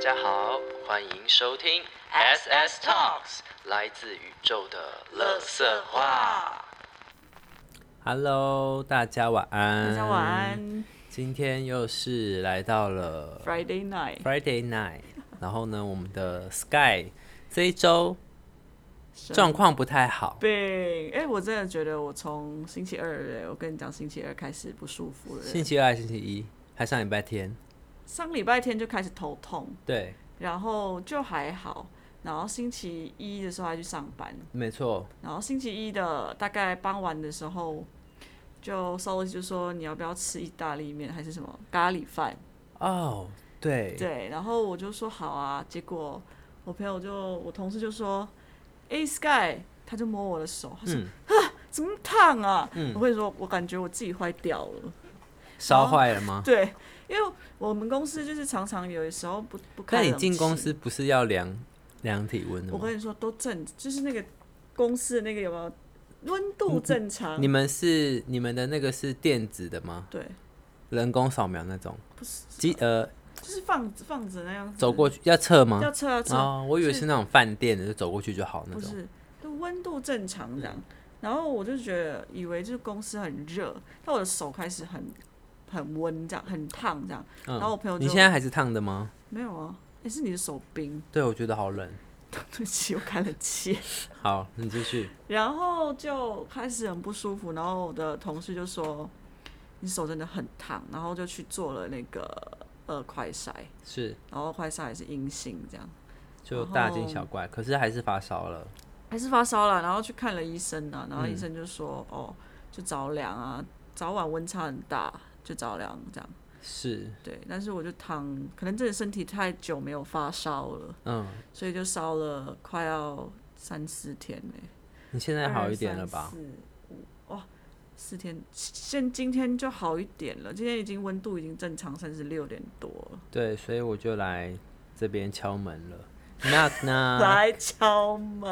家好，欢迎收听 SS Talks，来自宇宙的乐色话。Hello，大家晚安。大家晚安。今天又是来到了 Friday night。Friday night。然后呢，我们的 Sky 这一周状况不太好。病，哎，我真的觉得我从星期二，我跟你讲，星期二开始不舒服了。星期二、星期一，还上礼拜天。上礼拜天就开始头痛，对，然后就还好，然后星期一的时候还去上班，没错，然后星期一的大概傍晚的时候，就稍微就说你要不要吃意大利面还是什么咖喱饭？哦，对，对，然后我就说好啊，结果我朋友就我同事就说，哎，Sky，他就摸我的手，他说啊，怎么烫啊？我会说，我感觉我自己坏掉了，烧坏了吗？对。因为我们公司就是常常有的时候不不开。那你进公司不是要量量体温的吗？我跟你说都正，就是那个公司的那个有没有温度正常？你们是你们的那个是电子的吗？对，人工扫描那种。不是，机呃，就是放放着那样子。走过去要测吗？要测要测。哦，我以为是那种饭店的，就走过去就好那种。不是，就温度正常这样。然后我就觉得以为就是公司很热，但我的手开始很。很温，这样很烫，这样。然后我朋友，你现在还是烫的吗？没有啊，也是你的手冰。对，我觉得好冷。对不起，我开了气。好，你继续。然后就开始很不舒服，然后我的同事就说：“你手真的很烫。”然后就去做了那个呃快筛，是，然后快筛也是阴性，这样。就大惊小怪，可是还是发烧了。还是发烧了，然后去看了医生呢，然后医生就说：“哦，就着凉啊，早晚温差很大。”就着凉这样，是对，但是我就躺，可能自己身体太久没有发烧了，嗯，所以就烧了快要三四天呢。你现在好一点了吧？四五哇，四天，现今天就好一点了，今天已经温度已经正常三十六点多了。对，所以我就来这边敲门了。那那 来敲门，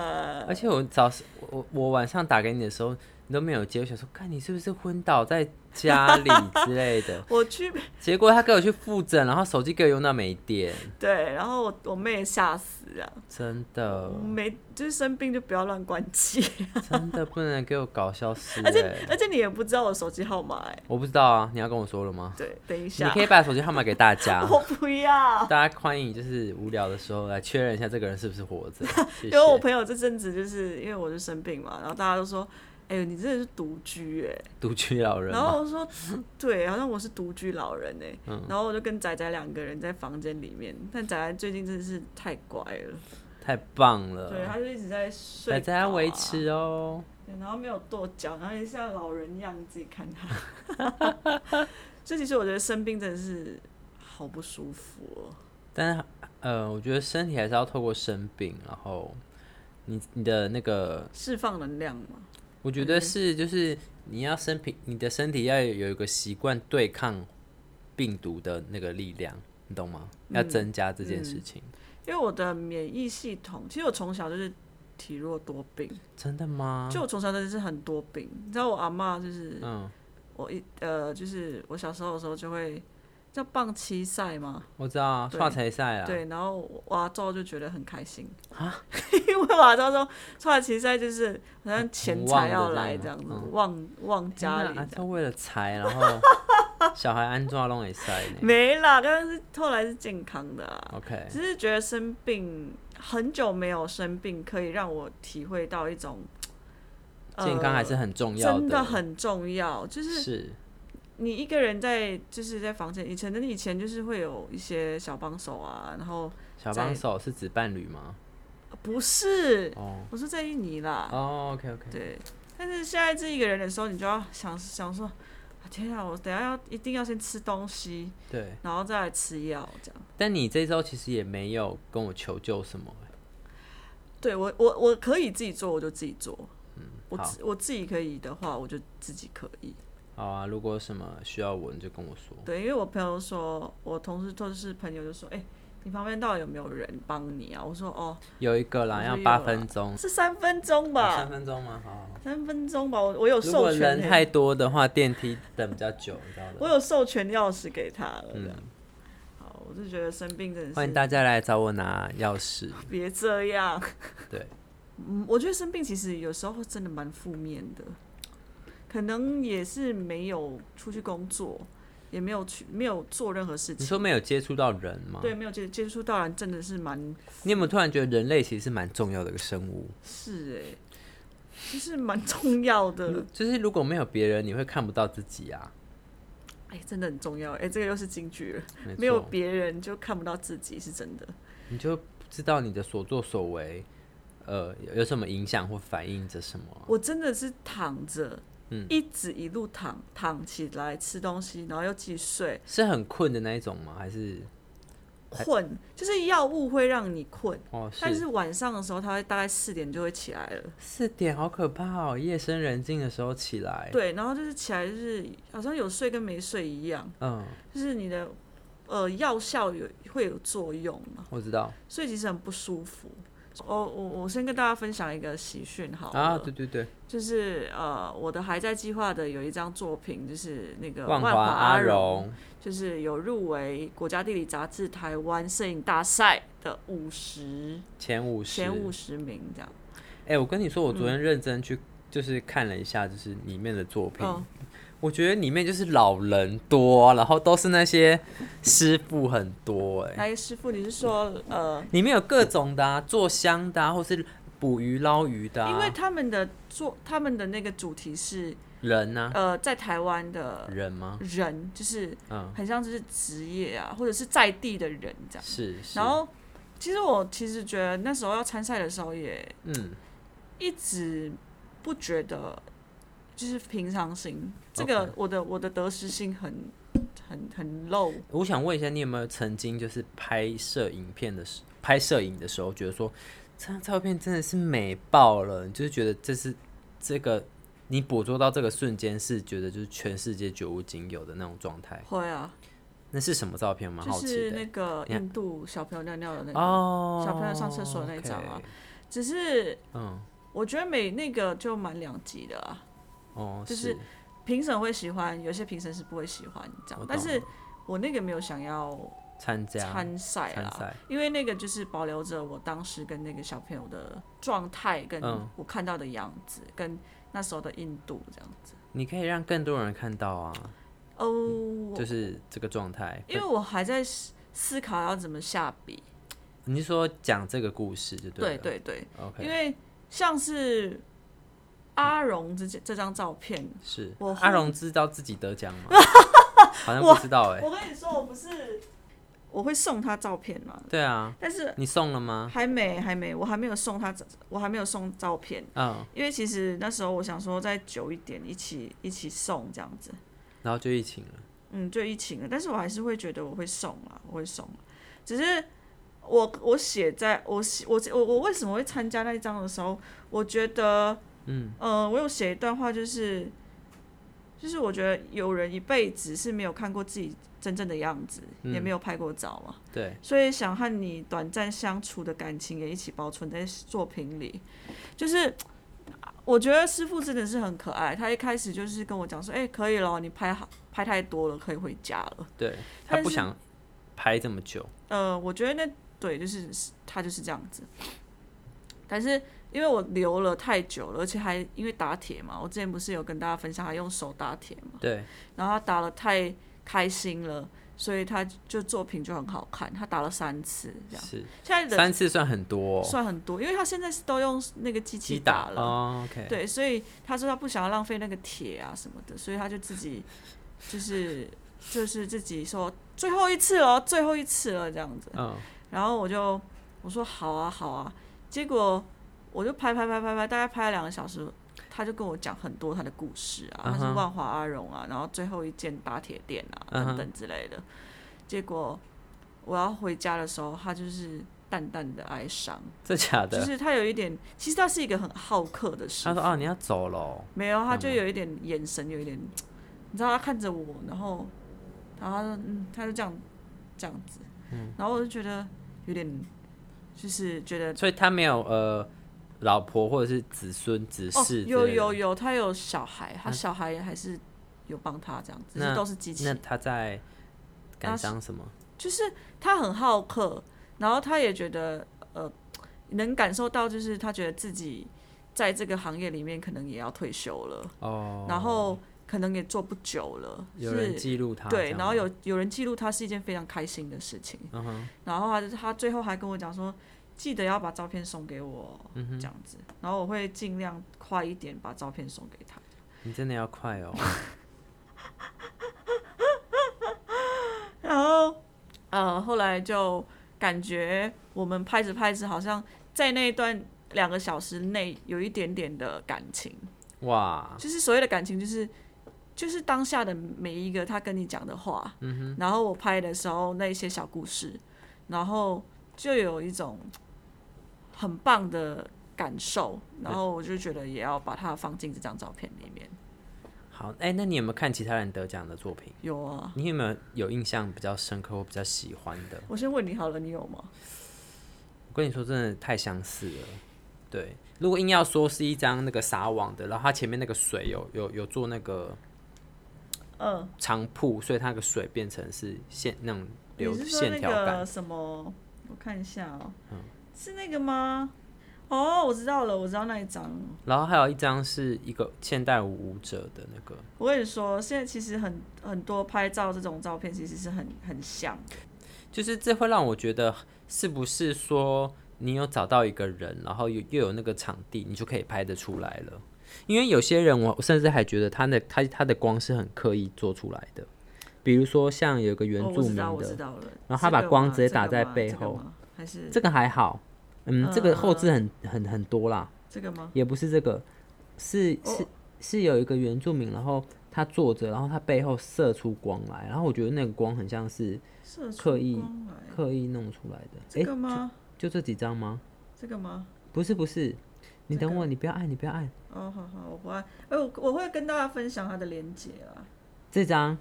而且我早上我我晚上打给你的时候。你都没有接，我想说，看你是不是昏倒在家里之类的。我去，结果他给我去复诊，然后手机给我用到没电。对，然后我我妹也吓死啊！真的，没就是生病就不要乱关机。真的不能给我搞消失。而且而且你也不知道我手机号码哎。我不知道啊，你要跟我说了吗？对，等一下。你可以把手机号码给大家。我不要。大家欢迎，就是无聊的时候来确认一下这个人是不是活着。因为我朋友这阵子就是因为我是生病嘛，然后大家都说。哎呦，你真的是独居哎，独居老人。然后我说，对，好像我是独居老人哎。然后我就跟仔仔两个人在房间里面，但仔仔最近真的是太乖了，太棒了。对，他就一直在睡。仔仔要维持哦。对，然后没有跺脚，然后也像老人一样自己看他。这其实我觉得生病真的是好不舒服哦。但是呃，我觉得身体还是要透过生病，然后你你的那个释放能量嘛。我觉得是，就是你要身体，你的身体要有一个习惯对抗病毒的那个力量，你懂吗？要增加这件事情。因为我的免疫系统，其实我从小就是体弱多病。真的吗？就我从小真的是很多病，你知道我阿妈就是，嗯，我一呃，就是我小时候的时候就会。叫棒七赛吗？我知道，跨彩赛啊。对，然后瓦照就觉得很开心啊，因为瓦照说跨彩赛就是好像钱财要来这样子，旺旺家里。他为了财，然后 小孩安装弄也塞呢？没啦，刚刚是后来是健康的。OK，只是觉得生病很久没有生病，可以让我体会到一种健康还是很重要的，真的很重要，就是是。你一个人在就是在房间，以前的以前就是会有一些小帮手啊，然后小帮手是指伴侣吗？不是，我是在印尼啦。哦，OK OK。对，但是现在这一个人的时候，你就要想想说，天啊，我等下要一定要先吃东西，对，然后再来吃药这样。但你这周其实也没有跟我求救什么。对我，我我可以自己做，我就自己做。嗯，我我自己可以的话，我就自己可以。好啊，如果有什么需要我，你就跟我说。对，因为我朋友说，我同事都是朋友，就说，哎，你旁边到底有没有人帮你啊？我说，哦，有一个啦，要八分钟，是三分钟吧？三分钟吗？好，三分钟吧。我我有授权。人太多的话，电梯等比较久，你知道的。我有授权钥匙给他了。嗯。好，我就觉得生病真的是欢迎大家来找我拿钥匙。别这样。对，嗯，我觉得生病其实有时候真的蛮负面的，可能也是没有出去工作，也没有去没有做任何事情。你说没有接触到人吗？对，没有接接触到人，真的是蛮你有没有突然觉得人类其实是蛮重要的一个生物？是哎、就是蛮重要的。就是如果没有别人，你会看不到自己啊。哎、真的很重要。哎、这个又是金句了，没没有别人就看不到自己，是真的。你就不知道你的所作所为，呃，有有什么影响或反映着什么啊。我真的是躺着，嗯。一直一路躺躺起来吃东西，然后又继续睡，是很困的那一种吗？还是？困，就是药物会让你困，哦，但是晚上的时候，他会大概四点就会起来了。四点？好可怕哦，夜深人静的时候起来。，对，然后就是起来就是好像有睡跟没睡一样，嗯，就是你的呃药效有会有作用嘛，我知道。所以其实很不舒服。我我我先跟大家分享一个喜讯好了，啊，对对对，就是呃我的还在计划的有一张作品，就是那个万华华阿荣，就是有入围国家地理杂志台湾摄影大赛的五十前五十，前五十名这样。哎、我跟你说，我昨天认真去就是看了一下，就是里面的作品，嗯我觉得里面就是老人多，然后都是那些师傅很多、哎，哪一个师傅？你是说呃，里面有各种的、啊，做香的、啊，或是捕鱼捞鱼的、啊，因为他们的做他们的那个主题是人呢、呃，在台湾的人吗？人，就是嗯，很像就是职业啊，或者是在地的人这样。是是，然后，其实我其实觉得那时候要参赛的时候，也嗯，一直不觉得就是平常心。这个我的我的得失心很很很 low。我想问一下，你有没有曾经就是拍摄影片的时，拍摄影的时候，觉得说这张照片真的是美爆了，你就是觉得这是这个你捕捉到这个瞬间是觉得就是全世界绝无仅有的那种状态。会啊，那是什么照片？吗是那个印度小朋友尿尿的那个，哦，小朋友上厕所那一张啊只是嗯，我觉得每那个就蛮两极的啊。哦，就是评审会喜欢，有些评审是不会喜欢这样。但是我那个没有想要参加参赛啦，因为那个就是保留着我当时跟那个小朋友的状态，跟嗯我看到的样子，跟那时候的印度这样子。你可以让更多人看到啊，哦，就是这个状态。因为我还在思思考要怎么下笔。你是说讲这个故事就对了对对，，OK，因为像是阿荣这这张照片，是我阿荣知道自己得奖吗？好像我不知道哎、我跟你说，我不是我会送他照片嘛，对啊，但是你送了吗？还没，还没，我还没有送他，我还没有送照片，嗯，因为其实那时候我想说再久一点，一起一起送这样子，然后就疫情了。嗯，就疫情了。但是我还是会觉得我会送啊，我会送，只是我我写在我写我我我为什么会参加那一张的时候，我觉得，嗯，呃，我有写一段话，就是就是我觉得有人一辈子是没有看过自己真正的样子，也嗯没有拍过照嘛。对，所以想和你短暂相处的感情也一起保存在作品里。就是我觉得师傅真的是很可爱，他一开始就是跟我讲说：“哎、可以了，你拍好拍太多了，可以回家了。对他不想拍这么久。”呃，我觉得那对，就是他就是这样子。但是因为我留了太久了，而且还因为打铁嘛，我之前不是有跟大家分享，他用手打铁嘛，对，然后他打的太开心了，所以他就作品就很好看。他打了三次这样，是现在的三次算很多、哦。算很多，因为他现在是都用那个机器打了，哦对，所以他说他不想要浪费那个铁啊什么的，所以他就自己就是就是自己说最后一次了，最后一次了这样子，嗯，然后我就我说好啊好啊，结果我就拍拍拍拍拍，大概拍了两个小时。他就跟我讲很多他的故事啊，他是万华阿荣啊，然后最后一间打铁店啊等等之类的。结果我要回家的时候，他就是淡淡的哀伤。这假的。就是他有一点，其实他是一个很好客的师傅。他说：“啊，你要走了哦。没有，他就嗯有一点眼神，有一点，你知道他看着我，然后，然后他说，嗯，他就这样这样子，嗯然后我就觉得有点，就是觉得”所以他没有呃老婆或者是子孙子哦，嗣。有有有，他有小孩，他小孩还是有帮他这样子，只那是都是机器那，他在感他伤什么？就是他很好客，然后他也觉得呃能感受到，就是他觉得自己在这个行业里面可能也要退休了，哦，然后可能也做不久了，有人是记录他，对，然后有有人记录他是一件非常开心的事情，嗯哼，然后他他最后还跟我讲说，记得要把照片送给我，嗯这样子，然后我会尽量快一点把照片送给他。你真的要快哦，然后呃，后来就感觉我们拍着拍着，好像在那一段两个小时内有一点点的感情，哇，就是所谓的感情，就是就是当下的每一个他跟你讲的话，嗯然后我拍的时候那一些小故事，然后就有一种很棒的感受，然后我就觉得也要把它放进这张照片里面。好，哎、那你有没有看其他人得奖的作品？有啊，你有没有有印象比较深刻或比较喜欢的？我先问你好了，你有吗？我跟你说，真的太相似了。对，如果硬要说是一张那个撒网的，然后它前面那个水有有有做那个嗯，长铺，所以它那个水变成是线那种流线条感。什么？我看一下哦、嗯是那个吗？哦，我知道了，我知道那一张。然后还有一张是一个现代舞舞者的那个，我跟你说，现在其实很很多拍照这种照片其实是很很像。就是这会让我觉得，是不是说你有找到一个人，然后又又有那个场地，你就可以拍得出来了？因为有些人我，我甚至还觉得他的他他的光是很刻意做出来的，比如说像有个原住民的。然后他把光直接打在背后这个吗还是这个还好，嗯，这个后置嗯很很很多啦，这个吗？也不是这个，是哦是是有一个原住民，然后他坐着，然后他背后射出光来，然后我觉得那个光很像是刻意刻意弄出来的，这诶个吗？就这几张吗？这个吗？不是不是，你等我，你不要按，你不要按哦，好好，我不按。哎、我我会跟大家分享它的连接啊。这张，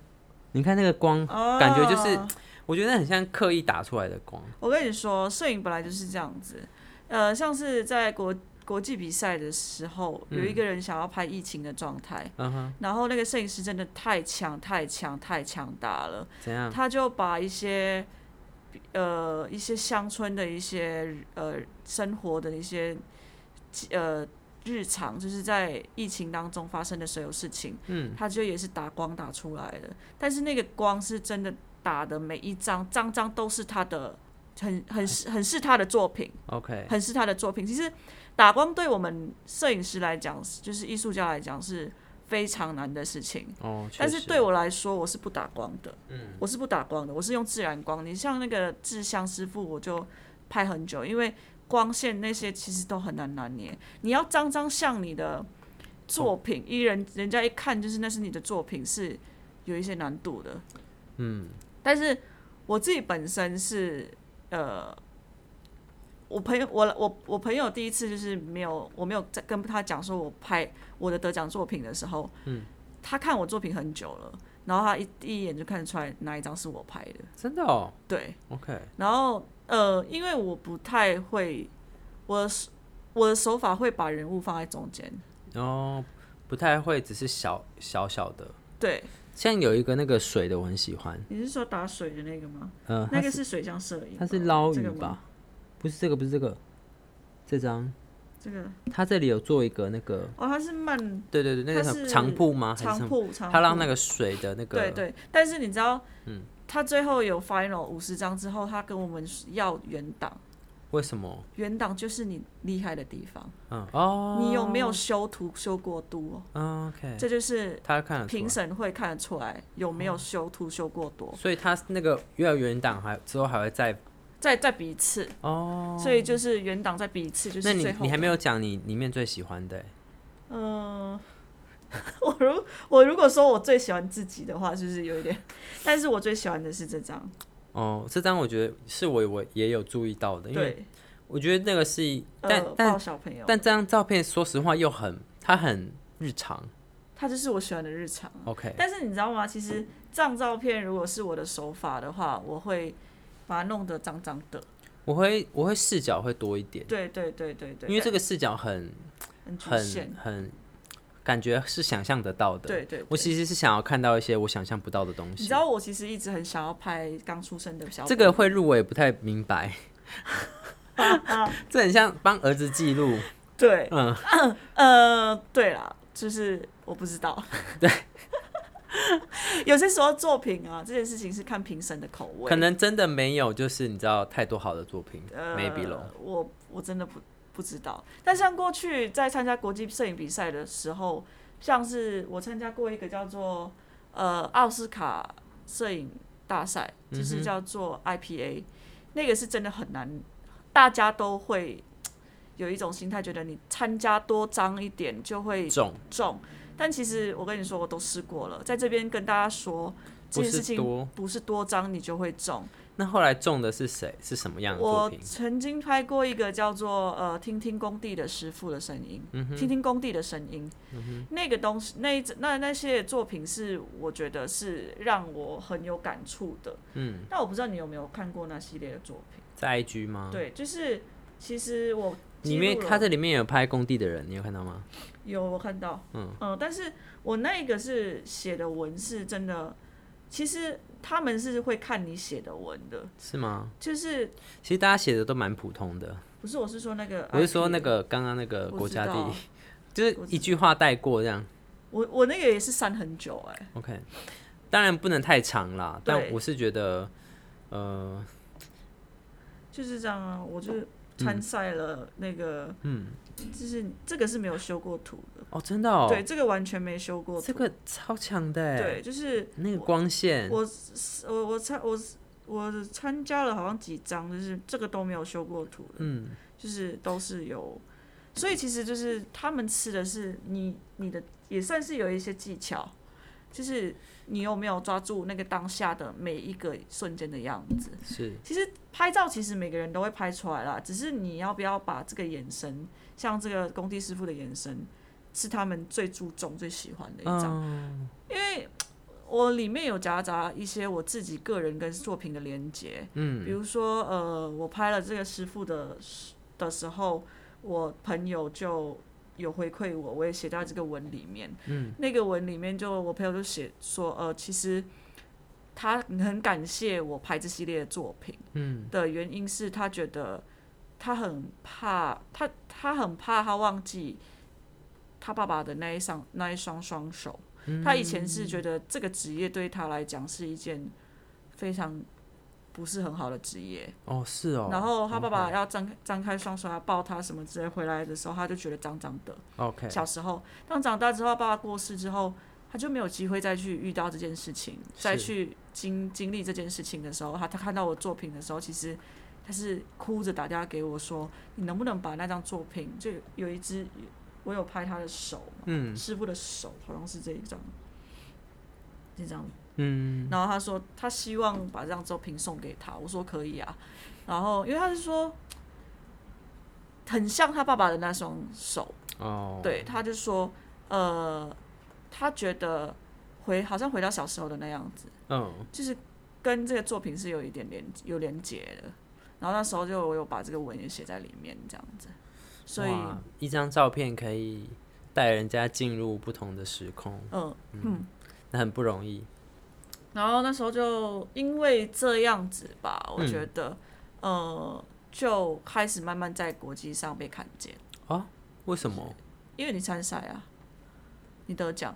你看那个光，哦，感觉就是我觉得很像刻意打出来的光。我跟你说，摄影本来就是这样子。呃，像是在国国际比赛的时候，有一个人想要拍疫情的状态，嗯，然后那个摄影师真的太强、太强、太强大了，怎样？他就把一些呃一些乡村的一些呃生活的一些呃日常，就是在疫情当中发生的所有事情，嗯，他就也是打光打出来的，但是那个光是真的打的每一张张张都是他的。很很是很是他的作品，OK，很是他的作品。其实打光对我们摄影师来讲，就是艺术家来讲是非常难的事情。哦，但是对我来说，我是不打光的，嗯，我是不打光的，我是用自然光。你像那个志香师傅，我就拍很久，因为光线那些其实都很难拿捏。你要张张像你的作品，一人人家一看就是那是你的作品，是有一些难度的。嗯，但是我自己本身是呃，我朋友我我我朋友第一次就是没有我没有在跟他讲说我拍我的得奖作品的时候，嗯，他看我作品很久了，然后他一第一眼就看得出来哪一张是我拍的，真的哦？对，，OK，然后呃，因为我不太会，我的我的手法会把人物放在中间，然后不太会，只是小小小的，对，像有一个那个水的我很喜欢，你是说打水的那个吗？呃，那个是水上摄影，它是捞鱼吧？不是这个，不是这个，这张这个。它这里有做一个那个，哦，它是慢对对对，那个长铺吗？还是什么？长铺，长铺它让那个水的那个，对对，但是你知道，嗯。他最后有 final 五十张之后，他跟我们要原档，为什么？原档就是你厉害的地方，嗯哦，你有没有修图修过多？OK，这就是他看得出来。评审会看得出来有没有修图修过多，所以他那个要原档还之后还会再再再比一次，哦。所以就是原档再比一次，就是那你你还没有讲你里面最喜欢的欸？嗯，我如我如果说我最喜欢自己的话，就是有一点，但是我最喜欢的是这张，哦，这张我觉得是我我也有注意到的，因为，我觉得那个是一，但、呃，但小朋友，但这张照片说实话又很它很日常它就是我喜欢的日常。，OK，但是你知道吗？其实这张照片如果是我的手法的话，我会把它弄得脏脏的。我会我会视角会多一点，对对对对对，因为这个视角很很很。很感觉是想象得到的。对对对我其实是想要看到一些我想象不到的东西。你知道我其实一直很想要拍刚出生的小这个会入我也不太明白，这很像帮儿子记录。对，嗯，呃，对啦，就是我不知道。对，有些时候作品啊，这件事情是看评审的口味，可能真的没有，就是你知道太多好的作品、呃 m a y b e 咯。我我真的不不知道。但像过去在参加国际摄影比赛的时候，像是我参加过一个叫做呃奥斯卡摄影大赛，嗯就是叫做 IPA，、那个是真的很难，大家都会有一种心态，觉得你参加多张一点就会重中。但其实我跟你说，我都试过了，在这边跟大家说，这不是件事情多。不是多张你就会中。那后来中的是谁？是什么样的作我？曾经拍过一个叫做呃“听听工地的师傅的声音”，嗯听听工地的声音，那个东西，那一那那些作品是我觉得是让我很有感触的。嗯，但我不知道你有没有看过那系列的作品？在 IG 吗？，对，就是其实我里面他在里面有拍工地的人，你有看到吗？有我看到，嗯呃但是我那个是写的文是真的，其实他们是会看你写的文的，是吗？就是其实大家写的都蛮普通的。不是我是说那个，我是说那个刚刚那个国家地，就是一句话带过这样。我我那个也是删很久哎、OK，当然不能太长啦，但我是觉得，呃，就是这样啊，我就参赛了那个，嗯，就是这个是没有修过图的，哦，真的哦，对，这个完全没修过图，这个超强的哎，对，就是那个光线，我我我参我我参加了好像几张，就是这个都没有修过图的，嗯，就是都是有，所以其实就是他们吃的是你你的也算是有一些技巧，就是你有没有抓住那个当下的每一个瞬间的样子。是，其实拍照其实每个人都会拍出来啦，只是你要不要把这个眼神，像这个工地师傅的眼神，是他们最注重、最喜欢的一张。嗯，因为我里面有夹杂一些我自己个人跟作品的连接，嗯比嗯，如说呃，我拍了这个师傅的时的时候，我朋友就有回馈我，我也写在这个文里面。嗯，那个文里面就我朋友就写说，呃，其实他很感谢我拍这系列的作品，嗯，的原因是他觉得他很怕他他很怕他忘记他爸爸的那一双那一双双手。嗯他以前是觉得这个职业对他来讲是一件非常不是很好的职业。哦，是哦，然后他爸爸要张开张开双手要抱他什么之类，回来的时候他就觉得脏脏的。OK，小时候，当长大之后，爸爸过世之后，他就没有机会再去遇到这件事情，再去经经历这件事情的时候，他他看到我作品的时候，其实他是哭着打电话给我说：“你能不能把那张作品，就有一只我有拍他的手，嗯师傅的手好像是这一张，这张。嗯，然后他说他希望把这张作品送给他，我说可以啊。然后因为他是说很像他爸爸的那双手。”哦，对，他就说，呃，他觉得回好像回到小时候的那样子，嗯，就是跟这个作品是有一点连有连结的。然后那时候就我有把这个文也写在里面，这样子，所以一张照片可以带人家进入不同的时空，嗯。嗯，那很不容易。然后那时候就因为这样子吧，我嗯。觉得，呃，就开始慢慢在国际上被看见。啊，为什么？因为你参赛啊，你得奖，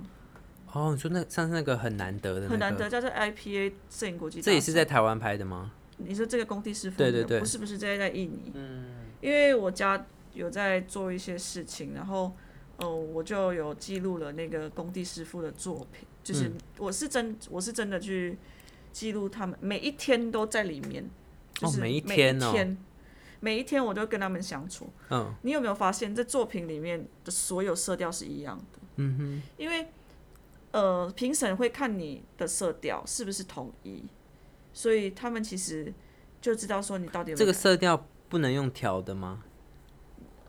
哦，你说那上次那个很难得的、那个，很难得，叫做 IPA 摄影国际，这也是在台湾拍的吗？你说这个工地师傅对对对不是不是在在印尼，嗯，因为我家有在做一些事情，然后呃我就有记录了那个工地师傅的作品，就是嗯我是真我是真的去记录他们每一天都在里面，就是每一每天哦每一天我都跟他们相处。嗯你有没有发现，这作品里面的所有色调是一样的？嗯哼，因为呃，评审会看你的色调是不是统一，所以他们其实就知道说你到底有没有这个色调不能用调的吗？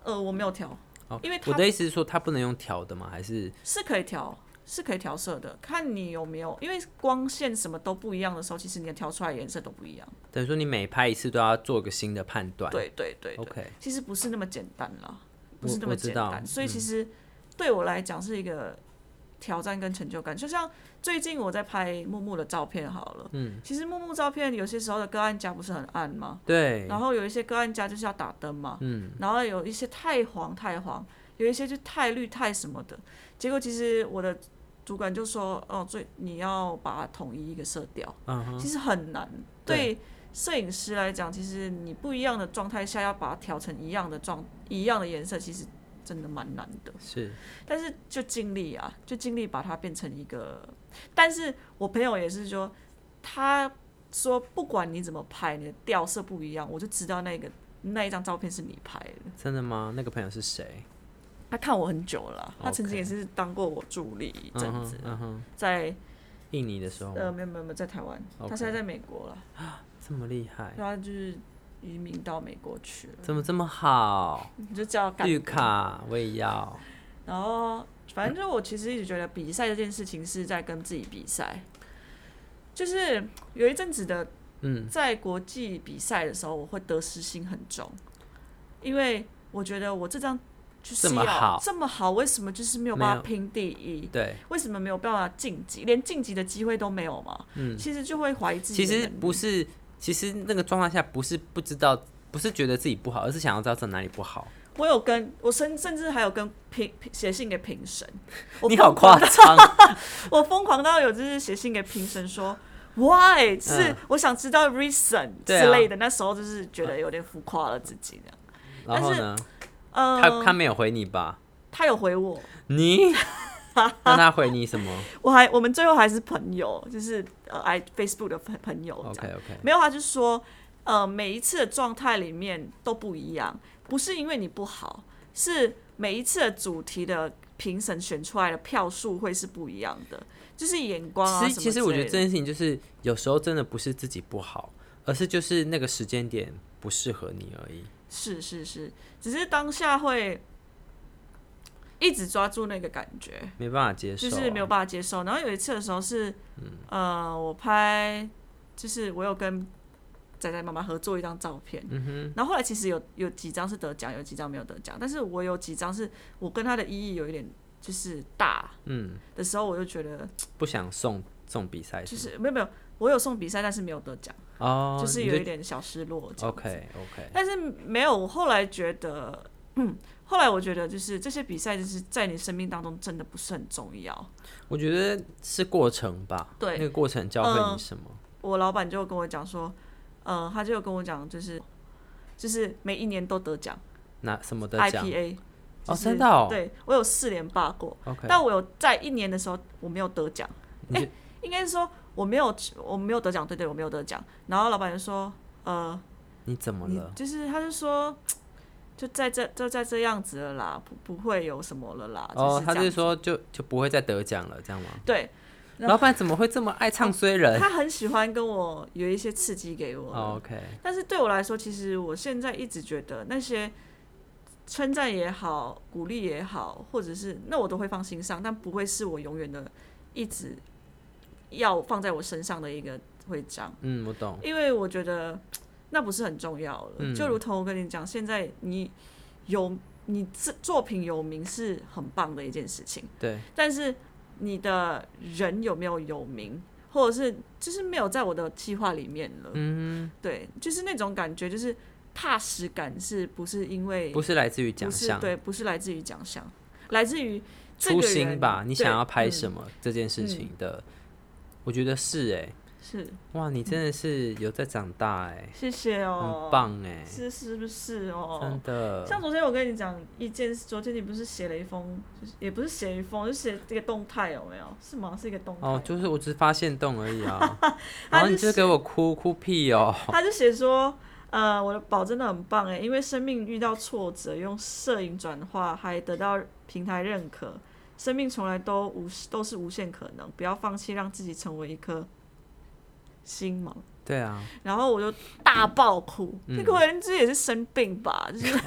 呃，我没有调，哦，因为它我的意思是说，它不能用调的吗？还是是可以调，是可以调色的，看你有没有，因为光线什么都不一样的时候，其实你调出来颜色都不一样。等于说你每拍一次都要做个新的判断？对对对对，OK，其实不是那么简单啦，不是那么简单，所以其实对我来讲是一个挑战跟成就感。就像最近我在拍木木的照片好了，嗯，其实木木照片有些时候的个案家不是很暗吗？对，然后有一些个案家就是要打灯嘛，嗯，然后有一些太黄太黄，有一些就太绿太什么的。结果其实我的主管就说，哦，最你要把它统一一个色调，嗯哼，其实很难。对对摄影师来讲，其实你不一样的状态下要把它调成一样的状一样的颜色，其实真的蛮难的。是，但是就尽力啊，就尽力把它变成一个。但是我朋友也是说，他说不管你怎么拍，你的调色不一样，我就知道那个那一张照片是你拍的。真的吗？那个朋友是谁？他看我很久了啦，他曾经也是当过我助理一阵嗯子哼，，嗯哼，在印尼的时候，呃没有没有没有在台湾，OK 他现在在美国了，这么厉害，他就是移民到美国去了，怎么这么好？你就叫干绿卡。我也要，然后，反正就我其实一直觉得比赛这件事情是在跟自己比赛，就是有一阵子的嗯，在国际比赛的时候，我会得失心很重，因为我觉得我这张就是要这么好这么好，为什么就是没有办法拼第一？对，为什么没有办法晋级？连晋级的机会都没有嘛？嗯，其实就会怀疑自己其实。不是，其实那个状况下不是不知道，不是觉得自己不好，而是想要知道在哪里不好。我有跟我甚甚至还有跟评评写信给评审，我你好夸张，我疯狂到有就是写信给评审说 why，就是嗯我想知道 reason 之类的。那时候就是觉得有点浮夸了自己这样。然后呢？呃，他他没有回你吧？他有回我，你，那他回你什么？我还我们最后还是朋友，就是呃，i Facebook 的朋朋友 OK OK，没有，他就说呃，每一次的状态里面都不一样，不是因为你不好，是每一次的主题的评审选出来的票数会是不一样的，就是眼光啊其实其实我觉得这件事情就是有时候真的不是自己不好，而是就是那个时间点不适合你而已。是是是，只是当下会一直抓住那个感觉，没办法接受、啊，就是没有办法接受。然后有一次的时候是，嗯。呃，我拍，就是我有跟仔仔妈妈合作一张照片，嗯哼，然后后来其实有有几张是得奖，有几张没有得奖，但是我有几张是我跟他的意义有一点就是大嗯，的时候，我就觉得不想送送比赛就是吗？是没有没有，我有送比赛，但是没有得奖，哦，就是有一点小失落这样子。OK OK，但是没有，我后来觉得，嗯，后来我觉得就是这些比赛就是在你生命当中真的不是很重要。我觉得是过程吧，对那个过程教会嗯你什么？我老板就跟我讲说，嗯、他就跟我讲，就是就是每一年都得奖拿什么的奖，IPA。哦就是真的哦对我有四连霸过，？OK，但我有在一年的时候我没有得奖，你就应该是说我没有我没有得奖，对对，我没有得奖。然后老板就说，呃，你怎么了？就是他就说，就在这就在这样子了啦，不不会有什么了啦。哦，是他就说就就不会再得奖了，这样吗？对，老板怎么会这么爱唱衰人、他很喜欢跟我有一些刺激给我。哦、？OK，但是对我来说，其实我现在一直觉得那些称赞也好，鼓励也好，或者是那我都会放心上，但不会是我永远的一直要放在我身上的一个徽章，嗯，我懂。因为我觉得 那不是很重要了。嗯就如同我跟你讲，现在你有你作作品有名是很棒的一件事情，对，但是你的人有没有有名，或者是就是没有在我的计划里面了。嗯，对，就是那种感觉，就是踏实感，是不是因为不是来自于奖项，对，不是来自于奖项，来自于这初心吧？你想要拍嗯什么、这件事情的，我觉得是哎、是，哇，你真的是有在长大哎、谢谢哦，很，棒哎、是是不是哦真？的。像昨天我跟你讲一件事，昨天你不是写了一封，就是也不是写一封，就写这个动态有没有？是吗？是一个动态。哦，就是我只是发现动而已啊，他然后你是就给我哭哭屁哦，他就写说，呃，我的宝真的很棒哎，因为生命遇到挫折，用摄影转化，还得到平台认可。生命从来都无都是无限可能，不要放弃，让自己成为一颗星芒。对啊，然后我就大爆哭，嗯。那个人这也是生病吧？就是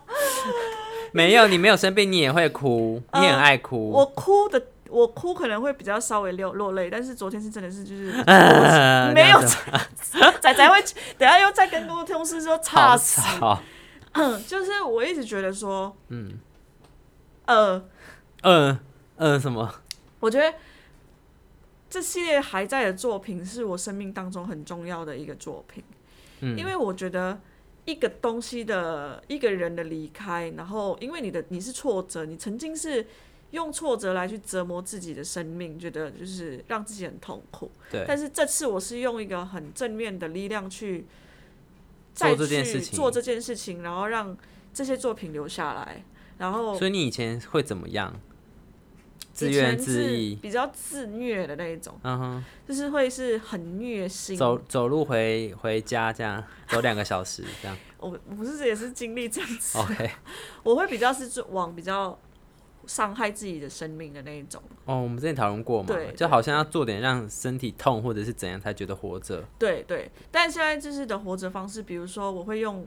没有你没有生病，你也会哭，你很爱哭，我哭的，我哭可能会比较稍微流落泪，但是昨天是真的是就是呃没有 仔仔会等下又再跟各位同事说好差死，吵，嗯，就是我一直觉得说，嗯，呃，嗯嗯，什么？我觉得这系列还在的作品是我生命当中很重要的一个作品，嗯因为我觉得一个东西的一个人的离开，然后因为你的你是挫折，你曾经是用挫折来去折磨自己的生命，觉得就是让自己很痛苦。对，但是这次我是用一个很正面的力量去再做这件去事情做这件事情，然后让这些作品留下来，然后所以你以前会怎么样？自以怨自艾。比较自虐的那一种，嗯哼，就是会是很虐心。走走路回回家这样，走两个小时这样。我我不是也是经历这样子，OK，我会比较是往比较伤害自己的生命的那一种。哦，我们之前讨论过嘛对，就好像要做点让身体痛或者是怎样才觉得活着。对对，但现在就是的活着方式，比如说我会用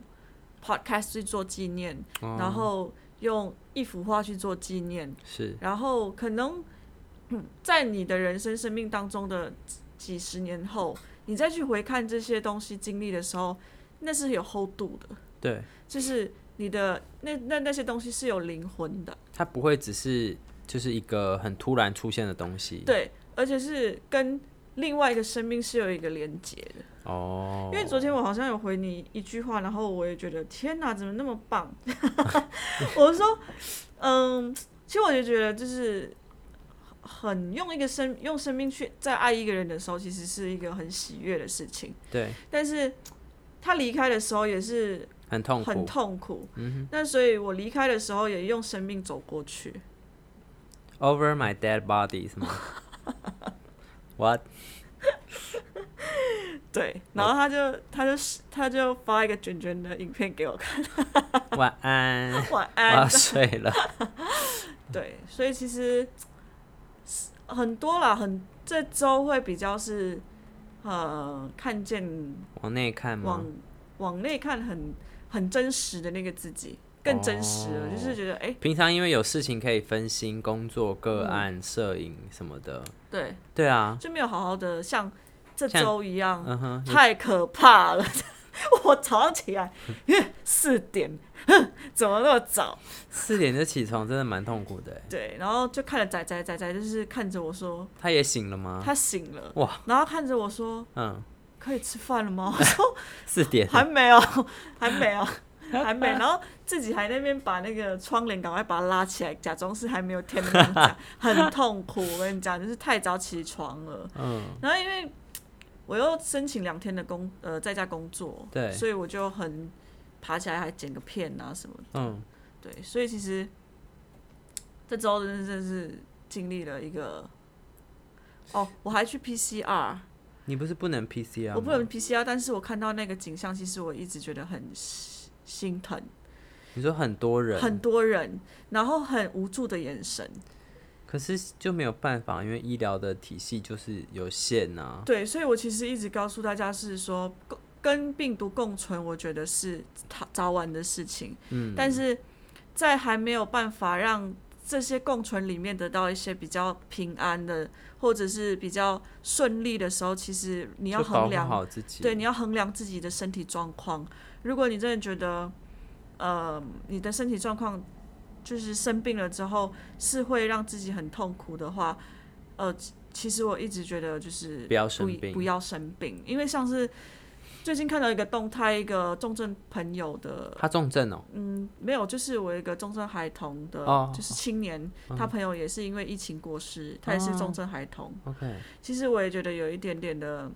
podcast 去做纪念，哦然后用一幅画去做纪念，是，然后可能、嗯在你的人生生命当中的几几十年后，你再去回看这些东西经历的时候，那是有厚度的，对，就是你的那那那些东西是有灵魂的，它不会只是就是一个很突然出现的东西。对，而且是跟另外一个生命是有一个连接的。哦，因为昨天我好像有回你一句话，然后我也觉得天哪，怎么那么棒？我说，嗯，其实我就觉得就是很用一个生用生命去在爱一个人的时候，其实是一个很喜悦的事情。对，但是他离开的时候也是很痛苦。很痛苦。嗯那所以我离开的时候也用生命走过去。Over my dead body 是吗 ？What？对，然后他就他就他就发一个卷卷的影片给我看，晚安，晚我安要。睡了。对，所以其实很多啦，很这周会比较是呃看见往内看吗往？往内看很很真实的那个自己，更真实了，哦就是觉得哎、平常因为有事情可以分心，工作、个嗯案、摄影什么的。对，对啊，就没有好好的像这周一样，太可怕了。我早上起来四点，哼怎么那么早？四点就起床，真的蛮痛苦的欸。对，然后就看着仔仔仔仔，就是看着我说他也醒了吗？他醒了，哇，然后看着我说嗯，可以吃饭了吗？我 说四点，还没有，还没有，还没。然后自己还那边把那个窗帘赶快把它拉起来，假装是还没有天亮，这样很痛苦。我跟你讲，就是太早起床了。嗯，然后因为我又申请两天的工，呃，在家工作，对所以我就很爬起来还剪个片啊什么的。嗯，对，所以其实这周真的是经历了一个。哦，我还去 PCR，你不是不能 PCR 我不能 PCR，但是我看到那个景象，其实我一直觉得很心心疼，你说很多人，很多人，然后很无助的眼神。可是就没有办法，因为医疗的体系就是有限啊。对，所以我其实一直告诉大家是说，共跟病毒共存，我觉得是早早晚的事情。嗯，但是在还没有办法让这些共存里面得到一些比较平安的，或者是比较顺利的时候，其实你要衡量好自己。对，你要衡量自己的身体状况。如果你真的觉得，呃，你的身体状况就是生病了之后是会让自己很痛苦的话，呃，其其实我一直觉得就是不要生不病。不要生病，因为像是最近看到一个动态，一个重症朋友的，他重症哦、嗯，没有，就是我一个重症孩童的，哦。就是青年，他朋友也是因为疫情过世，他也是重症孩童。OK，其实我也觉得有一点点的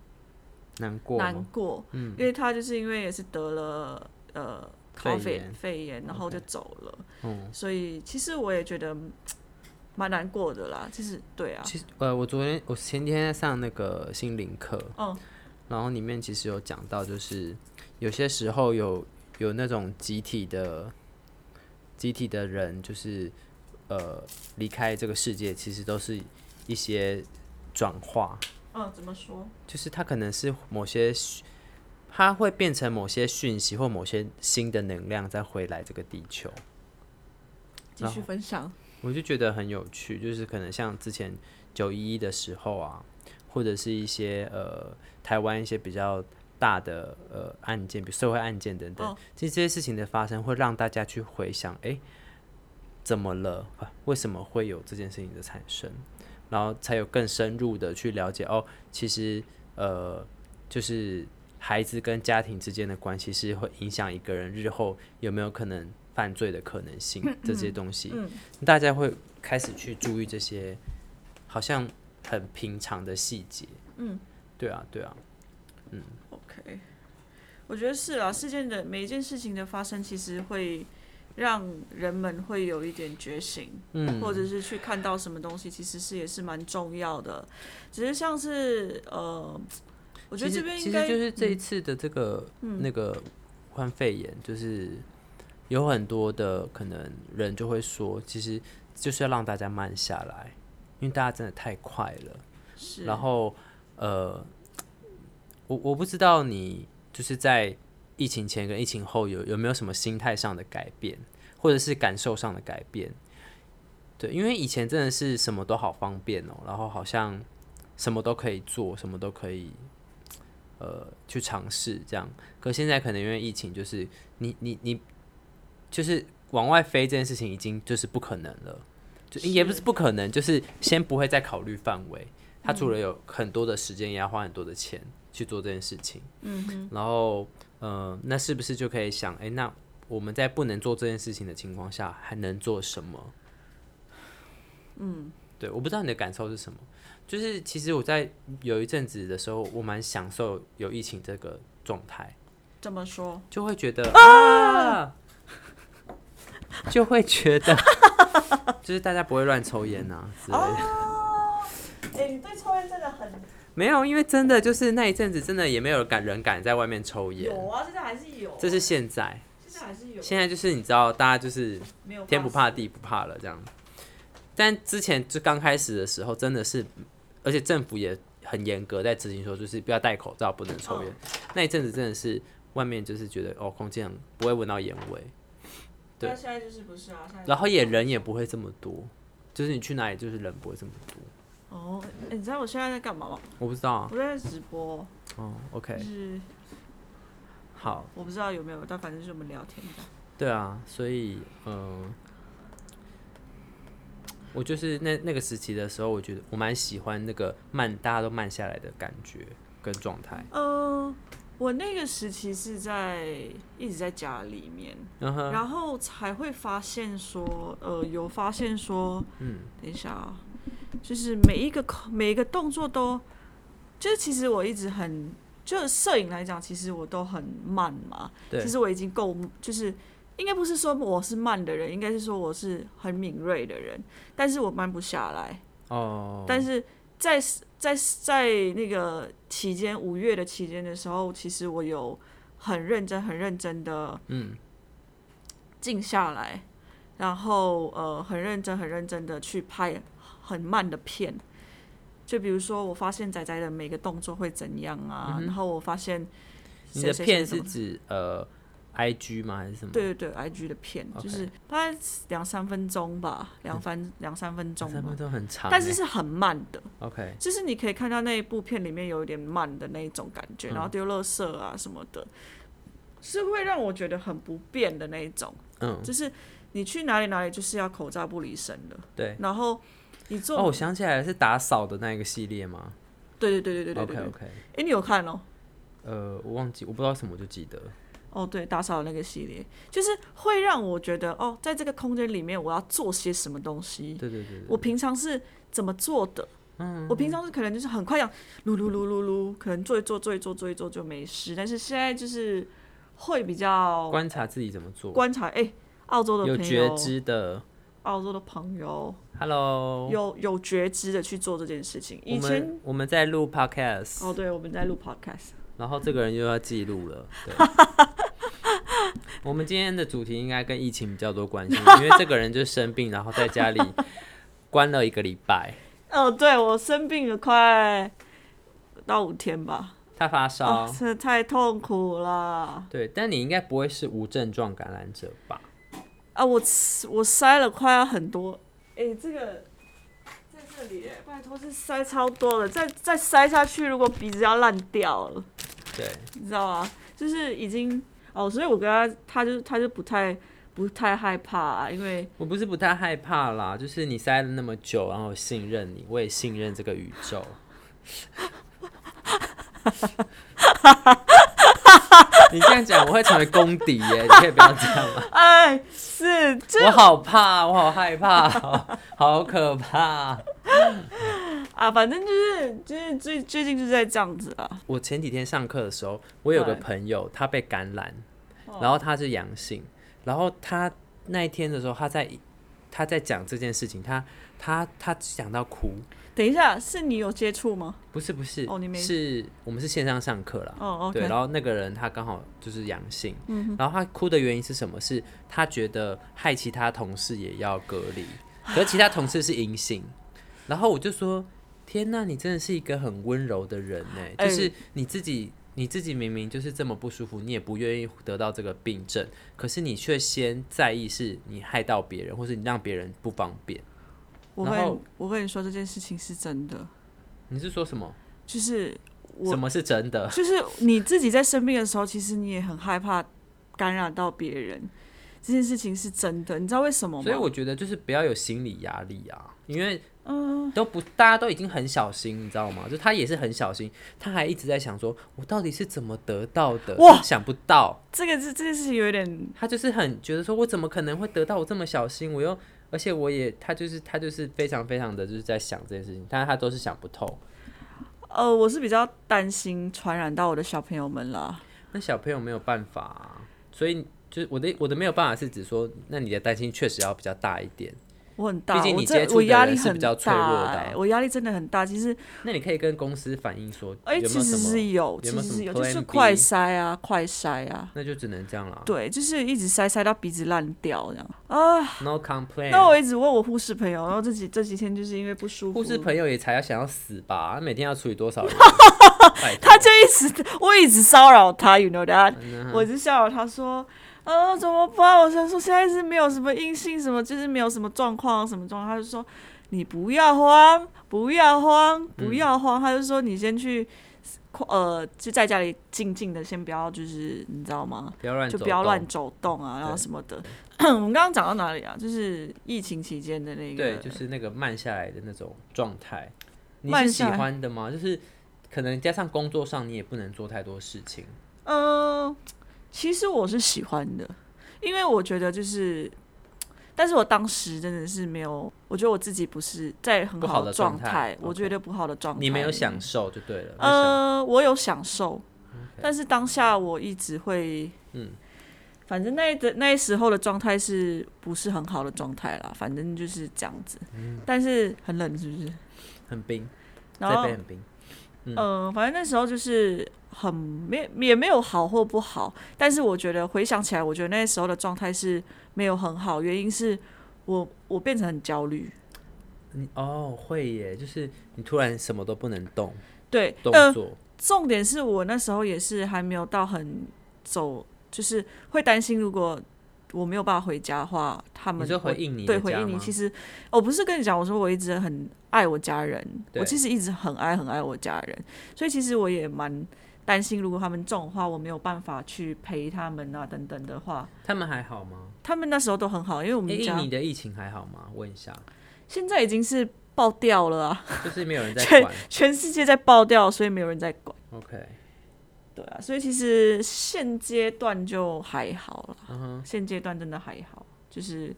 难过难过，嗯。因为他就是因为也是得了呃肺 COVID 炎。肺炎，然后就走了，嗯，所以其实我也觉得嗯蛮难过的啦。其实对啊，其实呃，我昨天我前天在上那个心灵课，嗯然后里面其实有讲到，就是有些时候有有那种集体的集体的人，就是呃离开这个世界，其实都是一些转化，嗯，怎么说？就是它可能是某些，它会变成某些讯息或某些新的能量再回来这个地球。继续分享。我就觉得很有趣，就是可能像之前九一一的时候啊，或者是一些呃台湾一些比较大的呃案件，比如社会案件等等，哦其实这些事情的发生会让大家去回想，哎、怎么了？为什么会有这件事情的产生？然后才有更深入的去了解哦，其实呃，就是孩子跟家庭之间的关系是会影响一个人日后有没有可能犯罪的可能性这些东西，大家会开始去注意这些好像很平常的细节。嗯，对啊，对啊，嗯，OK，我觉得是啊，事件的每一件事情的发生，其实会让人们会有一点觉醒，嗯，或者是去看到什么东西，其实是也是蛮重要的。只是像是呃，我觉得这边其实就是这一次的这个那个患肺炎，就是有很多的可能人就会说，其实就是要让大家慢下来，因为大家真的太快了，是，然后。呃，我我不知道你就是在疫情前跟疫情后有有没有什么心态上的改变，或者是感受上的改变？对，因为以前真的是什么都好方便哦，然后好像什么都可以做，什么都可以呃去尝试这样。可现在可能因为疫情，就是你你你就是往外飞这件事情已经就是不可能了，就也不是不可能，就是先不会再考虑范围。他除了有很多的时间，也要花很多的钱去做这件事情。嗯哼。然后，呃，那是不是就可以想，哎，那我们在不能做这件事情的情况下，还能做什么？嗯，对，我不知道你的感受是什么。就是其实我在有一阵子的时候，我蛮享受有疫情这个状态。怎么说？就会觉得啊，就会觉得，就是大家不会乱抽烟啊之类的。哎，你对抽烟真的很没有，因为真的就是那一阵子，真的也没有敢人敢在外面抽烟。有啊，现在还是有。这是现在，现在还是有。现在就是你知道，大家就是天不怕地不怕了这样。但之前就刚开始的时候，真的是，而且政府也很严格在执行，说就是不要戴口罩，不能抽烟。那一阵子真的是外面就是觉得哦，空气不会闻到烟味。对。现在就是不是啊？然后也人也不会这么多，就是你去哪里就是人不会这么多。哦，哎，你知道我现在在干嘛吗？我不知道啊。我在直播。哦，OK。是。好。我不知道有没有，但反正是我们聊天的。对啊，所以，嗯，我就是那那个时期的时候，我觉得我蛮喜欢那个慢，大家都慢下来的感觉跟状态。嗯，我那个时期是在一直在家里面，然后才会发现说，呃，有发现说，嗯，等一下啊。就是每一个每一个动作都，就是其实我一直很，就是摄影来讲，其实我都很慢嘛。对。其实我已经够，就是应该不是说我是慢的人，应该是说我是很敏锐的人，但是我慢不下来。哦。但是在在在那个期间，五月的期间的时候，其实我有很认真、很认真的，嗯，静下来，然后呃，很认真、很认真的去拍。很慢的片，就比如说，我发现仔仔的每个动作会怎样啊？然后我发现你的片是指呃，I G 吗？还是什么？对对对，I G 的片就是大概两三分钟吧，两分两三分钟，三分钟很长，但是是很慢的。OK，就是你可以看到那一部片里面有一点慢的那一种感觉，然后丢垃圾啊什么的，是会让我觉得很不便的那一种。嗯，就是你去哪里哪里就是要口罩不离身的。对，然后。你做哦，我想起来了，是打扫的那一个系列吗？对对对对对对对。OK OK。哎，你有看哦？呃，我忘记，我不知道什么，就记得。哦，对，打扫的那个系列，就是会让我觉得，哦，在这个空间里面，我要做些什么东西。对对对。我平常是怎么做的？嗯。我平常是可能就是很快，这样噜噜噜噜噜，可能做一做，做一做，做一做就没事。但是现在就是会比较观察自己怎么做，观察。哎，澳洲的有觉知的。澳洲的朋友，Hello，有有觉知的去做这件事情。以前我们在录 Podcast，哦，对，我们在录 Podcast，然后这个人又要记录了。对，我们今天的主题应该跟疫情比较多关系，因为这个人就生病，然后在家里关了一个礼拜。哦，对我生病了快到五天吧。他发烧，太痛苦了。对，但你应该不会是无症状感染者吧？啊，我我塞了快要很多，哎，这个在这里，拜托是塞超多了，再再塞下去，如果鼻子要烂掉了，对，你知道吗？就是已经哦，所以我跟他，他就他就不太不太害怕、啊，因为我不是不太害怕啦，就是你塞了那么久，然后信任你，我也信任这个宇宙。你这样讲，我会成为公敌耶！你可以不要这样吗？哎，是我好怕，我好害怕，好 好可怕。啊，反正就是就是最最近就是在这样子啊。我前几天上课的时候，我有个朋友，他被感染，哦然后他是阳性，然后他那一天的时候，他在他在讲这件事情，他他他讲到哭，等一下，是你有接触吗？不是不是，哦你没是我们是线上上课了。哦对然后那个人他刚好就是阳性，嗯然后他哭的原因是什么？是他觉得害其他同事也要隔离，可是其他同事是阴性，然后我就说：天呐，你真的是一个很温柔的人呢，哎就是你自己。你自己明明就是这么不舒服，你也不愿意得到这个病症，可是你却先在意是你害到别人，或是你让别人不方便。我然后跟我跟你说这件事情是真的，你是说什么？就是我什么是真的？就是你自己在生病的时候，其实你也很害怕感染到别人，这件事情是真的，你知道为什么吗？所以我觉得就是不要有心理压力啊，因为嗯，都不大家都已经很小心，你知道吗？就他也是很小心，他还一直在想说，我到底是怎么得到的？哇想不到，这个是这件事情有点，他就是很觉得说，我怎么可能会得到我这么小心？我又而且我也他就是他就是非常非常的就是在想这件事情，但是他都是想不透。呃，我是比较担心传染到我的小朋友们了。那小朋友没有办法、啊，所以就是我的我的没有办法是指说，那你的担心确实要比较大一点。我很大，毕竟我你接触的这我压力人是很比较脆弱的啊大欸我压力真的很大。其实，那你可以跟公司反映说，哎、其实？是有，其实是有，就是快？筛啊，快塞啊，那就只能这样了。对，就是一直塞塞到鼻子烂掉这样啊。No complaint。那我一直问我护士朋友，然后这几这几天就是因为不舒服，护士朋友也才要想要死吧？他每天要处理多少人？他就一直我一直骚扰他，you know that，、嗯我一直骚扰他说，呃，怎么办？我想说现在是没有什么阴性，什么就是没有什么状况，什么状况，他就说你不要慌，不要慌，不要慌，他就说你先去。呃，就在家里静静的，先不要，就是你知道吗？不要乱，就不要乱。走动啊，然后什么的。我们刚刚讲到哪里啊？就是疫情期间的那个，对，就是那个慢下来的那种状态，你是喜欢的吗？就是可能加上工作上你也不能做太多事情，嗯，其实我是喜欢的，因为我觉得就是，但是我当时真的是没有，我觉得我自己不是在很好的状状态我觉得不好的状态，你没有享受就对了。呃，我有享受，但是当下我一直会，嗯，反正那的那时候的状态是不是很好的状态啦？反正就是这样子，嗯但是很冷，是不是？很冰，然后很冰。嗯、呃，反正那时候就是很没也没有好或不好，但是我觉得回想起来，我觉得那时候的状态是没有很好，原因是我我变成很焦虑。你哦会耶，就是你突然什么都不能动，对，动呃，作。重点是我那时候也是还没有到很走，就是会担心如果我没有办法回家的话，他们就回会应你对回应你其实我不是跟你讲，我说我一直很爱我家人，我其实一直很爱很爱我家人，所以其实我也蛮担心，如果他们中的话，我没有办法去陪他们啊等等的话，他们还好吗？他们那时候都很好，因为我哎、们家、印尼的疫情还好吗？问一下，现在已经是爆掉了啊，就是没有人在 全管。全世界在爆掉，所以没有人在管。OK，对啊，所以其实现阶段就还好了，现阶段真的还好，就是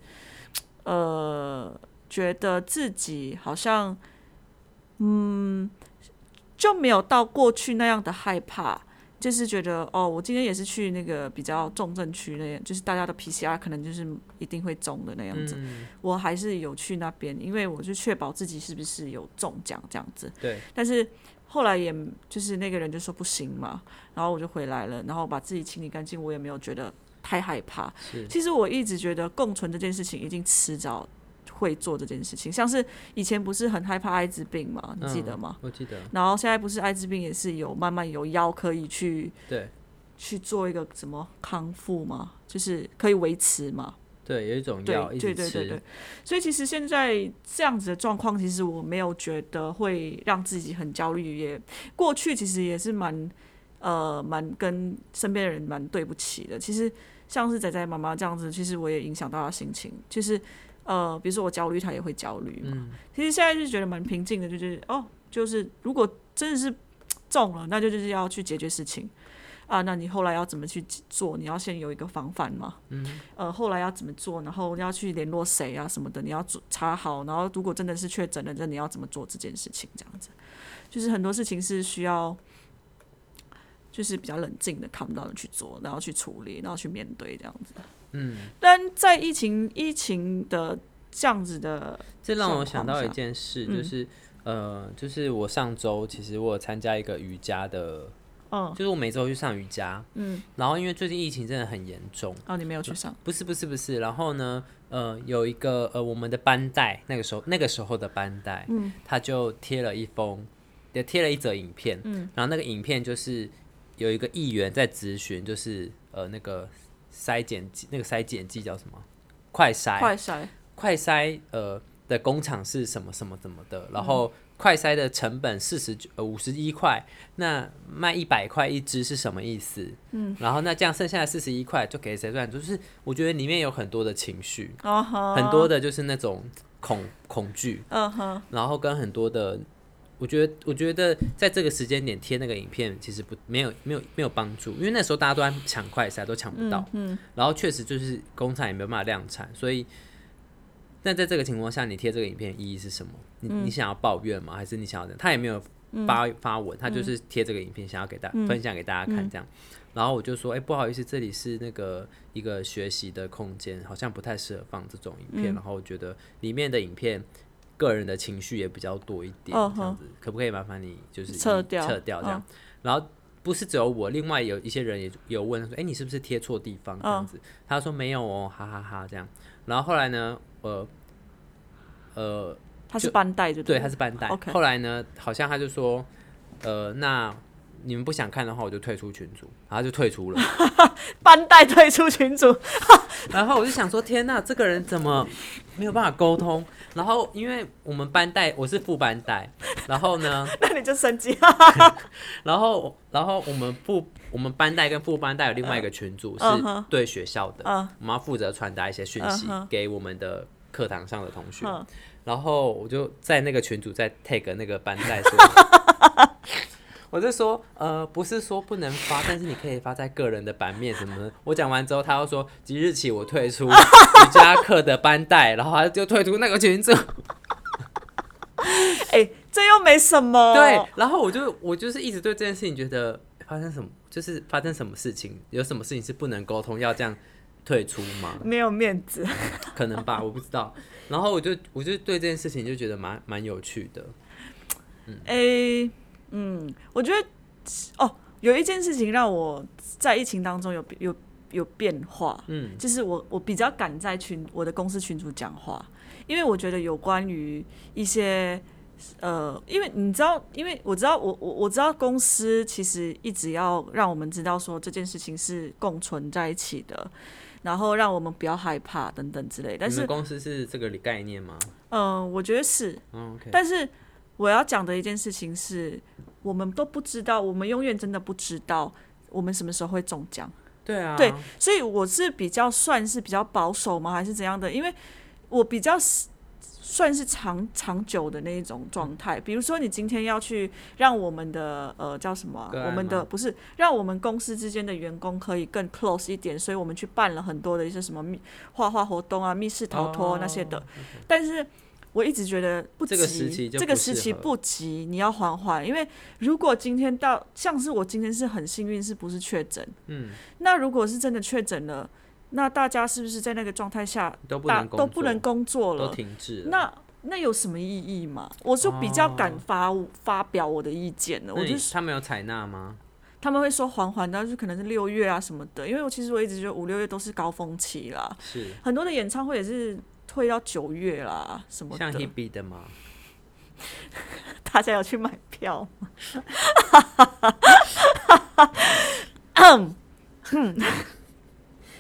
呃，觉得自己好像嗯就没有到过去那样的害怕，就是觉得哦，我今天也是去那个比较重症区那样，就是大家的 PCR 可能就是一定会中的那样子，嗯，我还是有去那边，因为我就确保自己是不是有中奖这样子。对，但是后来也就是那个人就说不行嘛，然后我就回来了，然后把自己清理干净，我也没有觉得太害怕。其实我一直觉得共存这件事情一定迟早会做这件事情，像是以前不是很害怕艾滋病嘛，你记得吗？我记得，然后现在不是艾滋病也是有慢慢有药可以去对去做一个什么康复嘛，就是可以维持嘛。对，有一种对药一直吃，对对对对，所以其实现在这样子的状况，其实我没有觉得会让自己很焦虑，也过去其实也是蛮呃蛮跟身边的人蛮对不起的。其实像是仔仔妈妈这样子，其实我也影响到他心情。其实呃，比如说我焦虑，他也会焦虑嘛。其实现在就觉得蛮平静的，就是哦，就是如果真的是 中了，那就就是要去解决事情。啊，那你后来要怎么去做？你要先有一个防范嘛。嗯。呃，后来要怎么做？然后要去联络谁啊什么的？你要查好。然后如果真的是确诊了，那你要怎么做这件事情？这样子，就是很多事情是需要，就是比较冷静的、看不到的去做，然后去处理，然后去面对这样子。嗯。但在疫情疫情的这样子的，这让我想到一件事，就是呃，就是我上周其实我参加一个瑜伽的。嗯，就是我每周去上瑜伽，嗯，然后因为最近疫情真的很严重，哦，你没有去上？不是不是不是，然后呢，呃，有一个呃我们的班带，那个时候那个时候的班带，嗯，他就贴了一封，也贴了一则影片，嗯，然后那个影片就是有一个议员在咨询，就是呃那个筛检剂，那个筛检剂叫什么？快筛，快筛，快筛，呃的工厂是什么什么怎么的，然后。快筛的成本四十九呃五十一块，那卖一百块一支是什么意思？嗯，然后那这样剩下的四十一块就给谁赚？就是我觉得里面有很多的情绪，很多的就是那种恐恐惧，嗯哼，然后跟很多的，我觉得我觉得在这个时间点贴那个影片其实不没有没有没有帮助，因为那时候大家都在抢快筛都抢不到，嗯，然后确实就是工厂也没有办法量产，所以。那在这个情况下，你贴这个影片意义是什么？你你想要抱怨吗？还是你想要？他也没有发发文，他就是贴这个影片，想要给大家分享给大家看这样。然后我就说，哎，不好意思，这里是那个一个学习的空间，好像不太适合放这种影片。然后我觉得里面的影片，个人的情绪也比较多一点，这样子，可不可以麻烦你就是撤掉撤掉这样？然后不是只有我，另外有一些人也有问说，哎，你是不是贴错地方这样子？他说没有哦，哈哈哈这样。然后后来呢？呃，呃，他是班带就对，他是班带。后来呢，好像他就说，呃，那你们不想看的话，我就退出群组，然后就退出了。班带退出群组，然后我就想说，天呐，这个人怎么没有办法沟通？然后因为我们班带我是副班带，然后呢，那你就升级。然后，然后我们副我们班带跟副班带有另外一个群组是对学校的，我们要负责传达一些讯息给我们的。课堂上的同学，然后我就在那个群组在 tag 那个班带说，我就说，呃，不是说不能发，但是你可以发在个人的版面什么的。我讲完之后，他又说即日起我退出 瑜伽课的班带，然后他就退出那个群组。哎，这又没什么。对，然后我就我就是一直对这件事情觉得发生什么，就是发生什么事情，有什么事情是不能沟通，要这样。退出吗？没有面子，可能吧，我不知道。然后我就我就对这件事情就觉得蛮蛮有趣的。嗯，诶，嗯，我觉得哦，有一件事情让我在疫情当中有有有变化。嗯，就是我我比较敢在群我的公司群主讲话，因为我觉得有关于一些呃，因为你知道，因为我知道我我我知道公司其实一直要让我们知道说这件事情是共存在一起的。然后让我们不要害怕等等之类，但是公司是这个概念吗？嗯，我觉得是。OK。但是我要讲的一件事情是，我们都不知道，我们永远真的不知道我们什么时候会中奖。对啊。对，所以我是比较算是比较保守吗，还是怎样的？因为我比较。算是长长久的那一种状态，比如说你今天要去让我们的呃叫什么，我们的不是让我们公司之间的员工可以更 close 一点，所以我们去办了很多的一些什么密画画活动啊、密室逃脱那些的。但是我一直觉得不急，这个时期不急，你要缓缓，因为如果今天到像是我今天是很幸运，是不是确诊？嗯，那如果是真的确诊了。那大家是不是在那个状态下都不能都不能工作了？都停滞。那那有什么意义吗？我就比较敢发发表我的意见了。我就是他们有采纳吗？他们会说缓缓，但是可能是六月啊什么的。因为我其实我一直觉得五六月都是高峰期啦。是很多的演唱会也是退到九月啦什么的。像 Hebe 的吗？大家要去买票吗？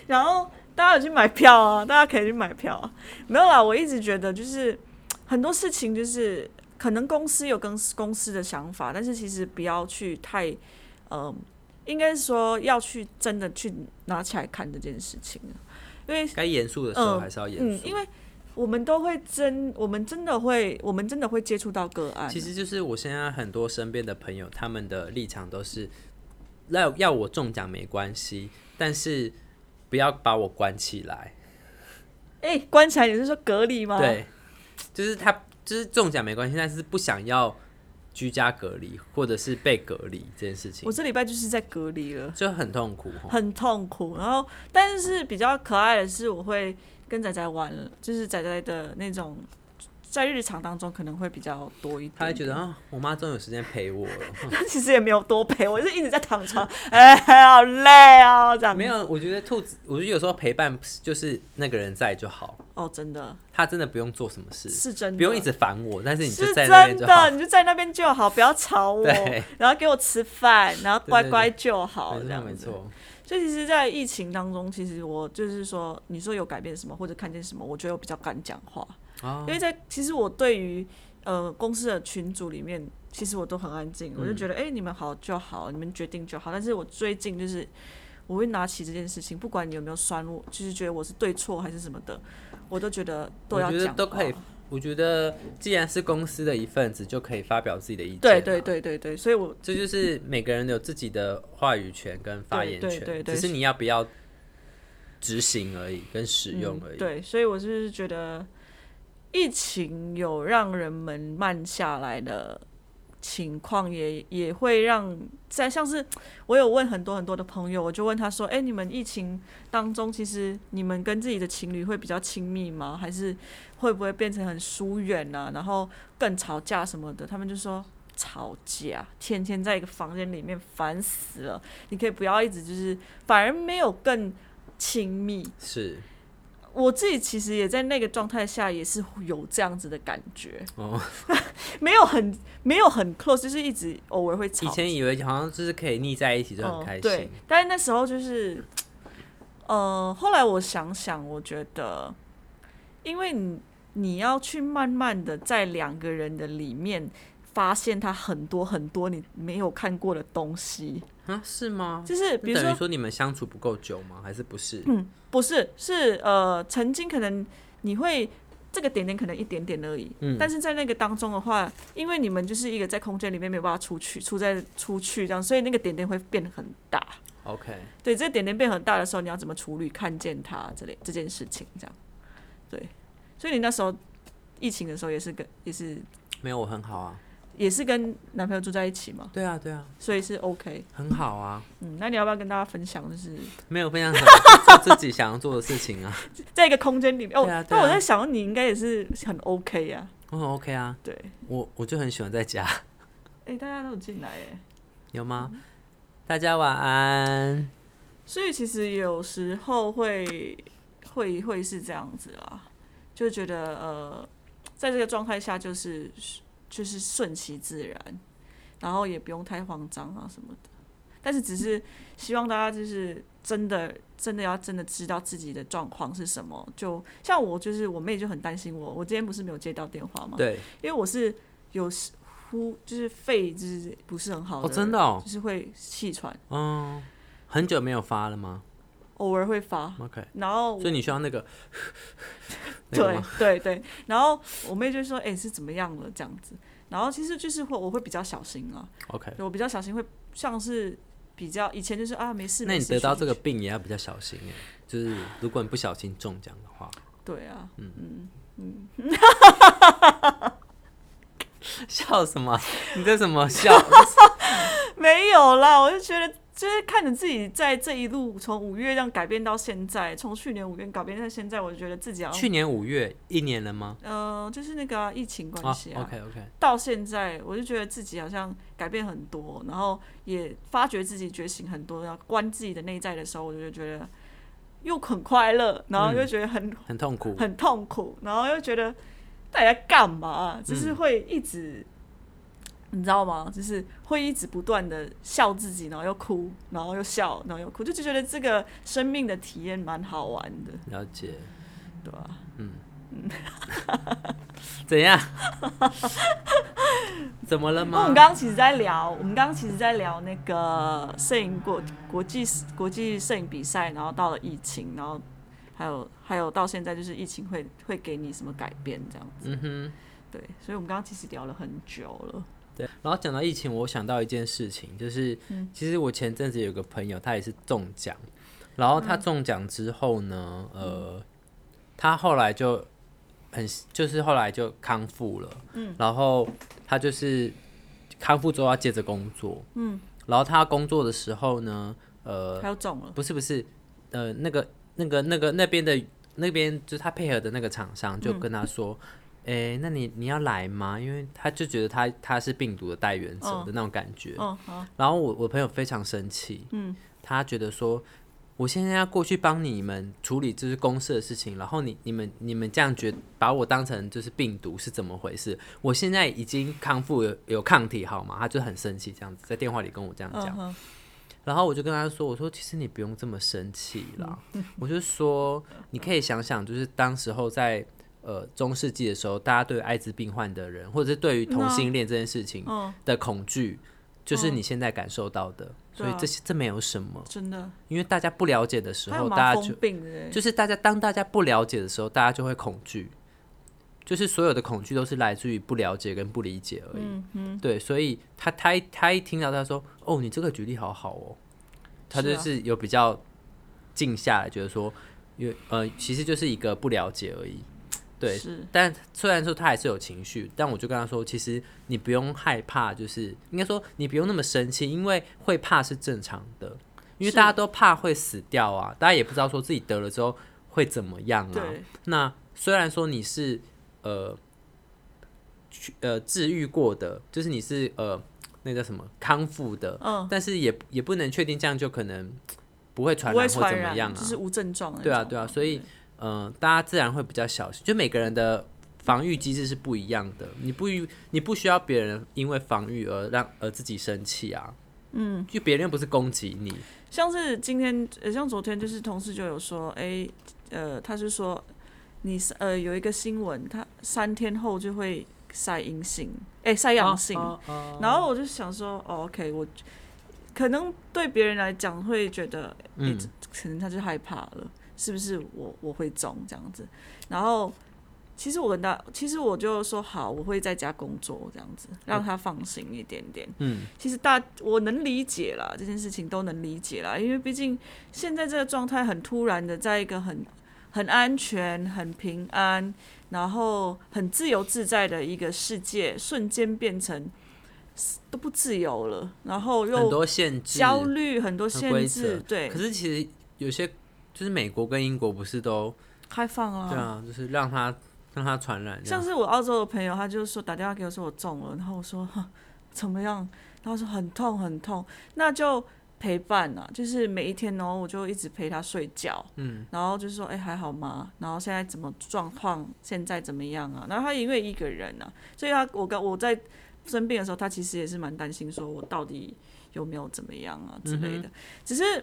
然后大家有去买票啊？大家可以去买票啊。没有啦，我一直觉得就是很多事情就是可能公司有跟公司的想法，但是其实不要去太呃应该是说要去真的去拿起来看这件事情啊，因为该严肃的时候还是要严嗯，肃。因为我们都会真，我们真的会，我们真的会接触到个案啊。其实就是我现在很多身边的朋友，他们的立场都是要要我中奖没关系，但是不要把我关起来。哎、关起来，你是说隔离吗？，对，就是他就是中奖没关系，但是不想要居家隔离或者是被隔离这件事情我，这礼拜就是在隔离了。就很痛苦。很痛苦。然后，但是比较可爱的是，我会跟仔仔玩了，就是仔仔的那种，在日常当中可能会比较多一点。他会觉得啊，我妈终于有时间陪我了。其实也没有多陪，我是一直在躺床，哎，好累哦，这样没有，我觉得兔子，我觉得有时候陪伴就是那个人在就好，哦，真的他真的不用做什么事，是真的，不用一直烦我，但是你就是在真那边就好的，。你就在那边就好，不要吵我，然后给我吃饭，然后乖乖就好，这样。没错，所以其实，在疫情当中，其实我就是说，你说有改变什么，或者看见什么，我觉得我比较敢讲话。哦因为在其实我对于呃公司的群组里面，其实我都很安静，我就嗯觉得哎、诶你们好就好，你们决定就好。但是我最近就是我会拿起这件事情，不管你有没有酸我，就是觉得我是对错还是什么的，我都觉得都要我觉。得都可以。我觉得既然是公司的一份子，就可以发表自己的意见。对对，对对对，所以我这就是每个人有自己的话语权跟发言权，只是你要不要执行而已，跟使用而已。嗯。对，所以我就是觉得疫情有让人们慢下来的情况也，也会让在像是我有问很多很多的朋友，我就问他说：“哎、你们疫情当中，其实你们跟自己的情侣会比较亲密吗？还是会不会变成很疏远啊？然后更吵架什么的？”他们就说。吵架，天天在一个房间里面，烦死了。你可以不要一直就是，反而没有更亲密。是我自己其实也在那个状态下，也是有这样子的感觉，哦，没有很没有很 close，就是一直偶尔会吵。以前以为好像就是可以腻在一起就很开心。嗯。对，但是那时候就是，呃，后来我想想，我觉得，因为你你要去慢慢的在两个人的里面发现他很多很多你没有看过的东西，啊，是吗？就是比如说说你们相处不够久吗？还是不是？嗯不是，是呃，曾经可能你会这个点点可能一点点而已，嗯但是在那个当中的话，因为你们就是一个在空间里面没有办法出去，出在出去这样，所以那个点点会变得很大。OK，对，这个点点变很大的时候，你要怎么处理看见它这类这件事情这样？对，所以你那时候疫情的时候也是跟也是没有我很好啊。也是跟男朋友住在一起嘛，对啊，对啊，所以是 OK。很好啊。嗯，那你要不要跟大家分享，就是没有分享什么，做自己想要做的事情啊。在一个空间里面？哦，对啊对啊但我在想，你应该也是很 OK 呀、我很 OK 啊，对，我我就很喜欢在家，哎、大家都有进来哎，有吗？大家晚安。所以其实有时候会会会是这样子啦，就觉得呃，在这个状态下就是就是顺其自然，然后也不用太慌张啊什么的，但是只是希望大家就是真的真的要真的知道自己的状况是什么，就像我就是我妹就很担心我，我今天不是没有接到电话吗？对，因为我是有呼就是肺就是不是很好的哦，真的哦，就是会气喘，嗯，很久没有发了吗偶尔会发，？OK，然后所以你需要那个，那个对对对，然后我妹就说：“哎、是怎么样了？”这样子，然后其实就是会我会比较小心啊，OK，我比较小心，会像是比较以前就是啊没事，那你得到这个病也要比较小心哎，就是如果你不小心中奖的话，对啊，嗯。嗯嗯。笑什么？你这什么笑？没有啦，我就觉得就是看着自己在这一路从五月这样改变到现在，从去年五月改变到现在，我就觉得自己好像去年五月一年了吗？呃就是那个啊、疫情关啊系啊，OK OK，到现在，我就觉得自己好像改变很多，然后也发觉自己觉醒很多，然后关自己的内在的时候，我就觉得又很快乐，然后又觉得很、很痛苦，很痛苦，然后又觉得大家干嘛？就是嗯会一直。你知道吗？就是会一直不断的笑自己，然后又哭，然后又笑，然后又哭，就就觉得这个生命的体验蛮好玩的，了解。对吧、嗯怎样？怎么了吗？我们刚刚其实在聊，我们刚刚其实在聊那个摄影国国际国际摄影比赛，然后到了疫情，然后还有还有到现在就是疫情会会给你什么改变这样子。嗯哼，对，所以我们刚刚其实聊了很久了。对，然后讲到疫情，我想到一件事情，就是、其实我前阵子有个朋友，他也是中奖，然后他中奖之后呢，呃，他后来就很就是后来就康复了，嗯，然后他就是康复之后要接着工作，嗯，然后他工作的时候呢，呃，他又中了，不是不是，呃，那个那个那个那边的那边就是他配合的那个厂商就跟他说，诶，那你你要来吗？因为他就觉得他他是病毒的带源者的那种感觉。然后我我朋友非常生气，嗯，他觉得说。我现在要过去帮你们处理就是公司的事情，然后你你们你们这样觉把我当成就是病毒是怎么回事？我现在已经康复有有抗体好吗？他就很生气这样子，在电话里跟我这样讲。然后我就跟他说：“我说其实你不用这么生气啦，我就说你可以想想，就是当时候在呃中世纪的时候，大家对艾滋病患的人，或者是对于同性恋这件事情嗯，的恐惧，就是你现在感受到的。所以这些这没有什么，真的，因为大家不了解的时候，大家就就是大家当大家不了解的时候，大家就会恐惧。就是所有的恐惧都是来自于不了解跟不理解而已。嗯嗯，对，所以他他一他一听到他说，哦，你这个举例好好哦，他就是有比较静下来，觉得说，因为呃，其实就是一个不了解而已。对，是，但虽然说他还是有情绪，但我就跟他说，其实你不用害怕，就是应该说你不用那么生气，因为会怕是正常的，因为大家都怕会死掉啊，大家也不知道说自己得了之后会怎么样啊。那虽然说你是呃去呃治愈过的，就是你是呃那叫什么康复的，嗯，但是也也不能确定这样就可能不会传染或，怎么样啊。就是无症状的对啊，对啊，所以呃，大家自然会比较小心，就每个人的防御机制是不一样的，你不你不需要别人因为防御而让而自己生气啊。嗯，就别人又不是攻击你，像是今天，呃，像昨天就是同事就有说，哎、呃，他是说你是呃有一个新闻，他三天后就会晒阴性，哎、晒阳性，然后我就想说，哦，OK，我可能对别人来讲会觉得，嗯嗯，可能他就害怕了，是不是我我会中这样子？然后其实我跟他，其实我就说好，我会在家工作这样子，让他放心一点点。嗯，其实大我能理解啦，这件事情都能理解啦，因为毕竟现在这个状态很突然的，在一个很很安全、很平安，然后很自由自在的一个世界，瞬间变成都不自由了，然后又很又多限制，焦虑，很多限制，对可，是其实有些就是美国跟英国不是都开放啊，对啊，就是让他让他传染，像是我澳洲的朋友，他就说打电话给我说我中了，然后我说哼怎么样？然后说很痛很痛，那就陪伴啊，就是每一天哦，我就一直陪他睡觉，嗯，然后就说哎、还好吗？然后现在怎么状况？现在怎么样啊？然后他因为一个人啊，所以他我跟我在生病的时候，他其实也是蛮担心，说我到底有没有怎么样啊之类的，只是。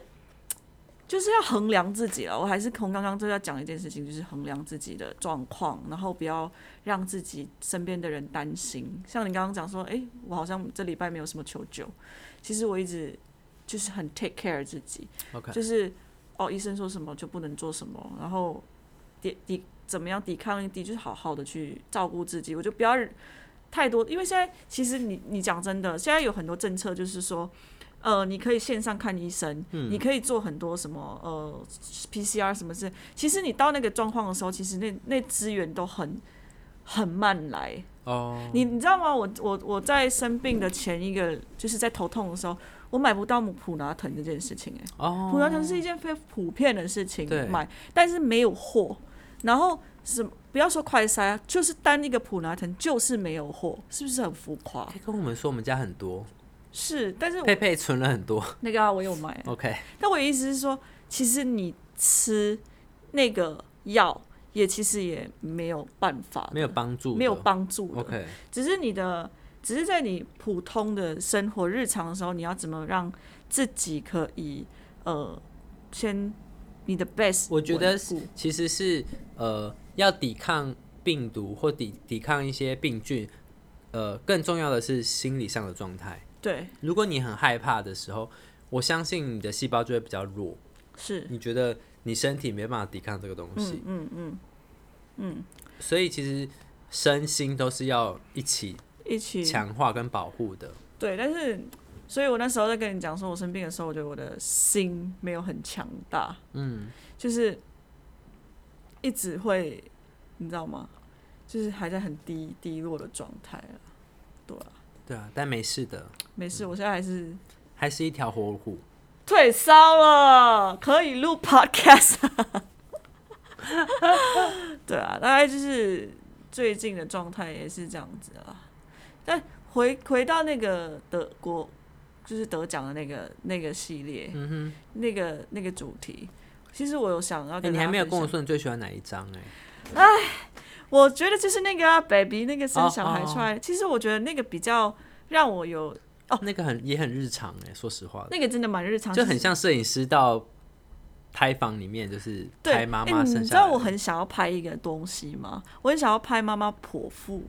就是要衡量自己了，我还是从刚刚就要讲一件事情，就是衡量自己的状况，然后不要让自己身边的人担心。像你刚刚讲说，诶，我好像这礼拜没有什么求救，其实我一直就是很 take care 自己就是哦，医生说什么就不能做什么，然后抵抵怎么样抵抗力低，就是好好的去照顾自己，我就不要太多，因为现在其实你你讲真的，现在有很多政策就是说。呃，你可以线上看医生，你可以做很多什么呃 PCR 什么事。其实你到那个状况的时候，其实那那资源都很很慢来。哦，你你知道吗？我我我在生病的前一个，就是在头痛的时候，我买不到普拿疼这件事情、欸。哦，普拿疼是一件非常普遍的事情，买，但是没有货。然后是不要说快筛啊，就是单一个普拿疼就是没有货，是不是很浮夸可？以跟我们说我们家很多，是，但是我佩佩存了很多。那个、啊、我有买，，OK，但我的意思是说，其实你吃那个药，也其实也没有办法，没有帮助，没有帮助。OK，只是你的，只是在你普通的生活日常的时候，你要怎么让自己可以呃，先你的 best，我觉得其实是呃，要抵抗病毒或抵抵抗一些病菌，呃，更重要的是心理上的状态。对，如果你很害怕的时候，我相信你的细胞就会比较弱。是，你觉得你身体没办法抵抗这个东西，嗯嗯嗯，所以其实身心都是要一起一起。强化跟保护的。对，但是，所以我那时候在跟你讲说，我生病的时候，我觉得我的心没有很强大，嗯，就是一直会，你知道吗？就是还在很低低落的状态了，对啊，对啊，但没事的，没事，我现在还是还是一条活虎。退烧了，可以录 podcast。对啊，大概就是最近的状态也是这样子啊。但回回到那个德国，就是得奖的那个那个系列，嗯哼，那个那个主题，其实我有想要你还没有跟我，说你最喜欢哪一张哎、我觉得就是那个啊，baby 那个生小孩哦哦出来，其实我觉得那个比较让我有哦那个很也很日常哎、说实话，那个真的蛮日常，就很像摄影师到拍房里面就是拍妈哎妈生。你知道我很想要拍一个东西吗？我很想要拍妈妈剖腹。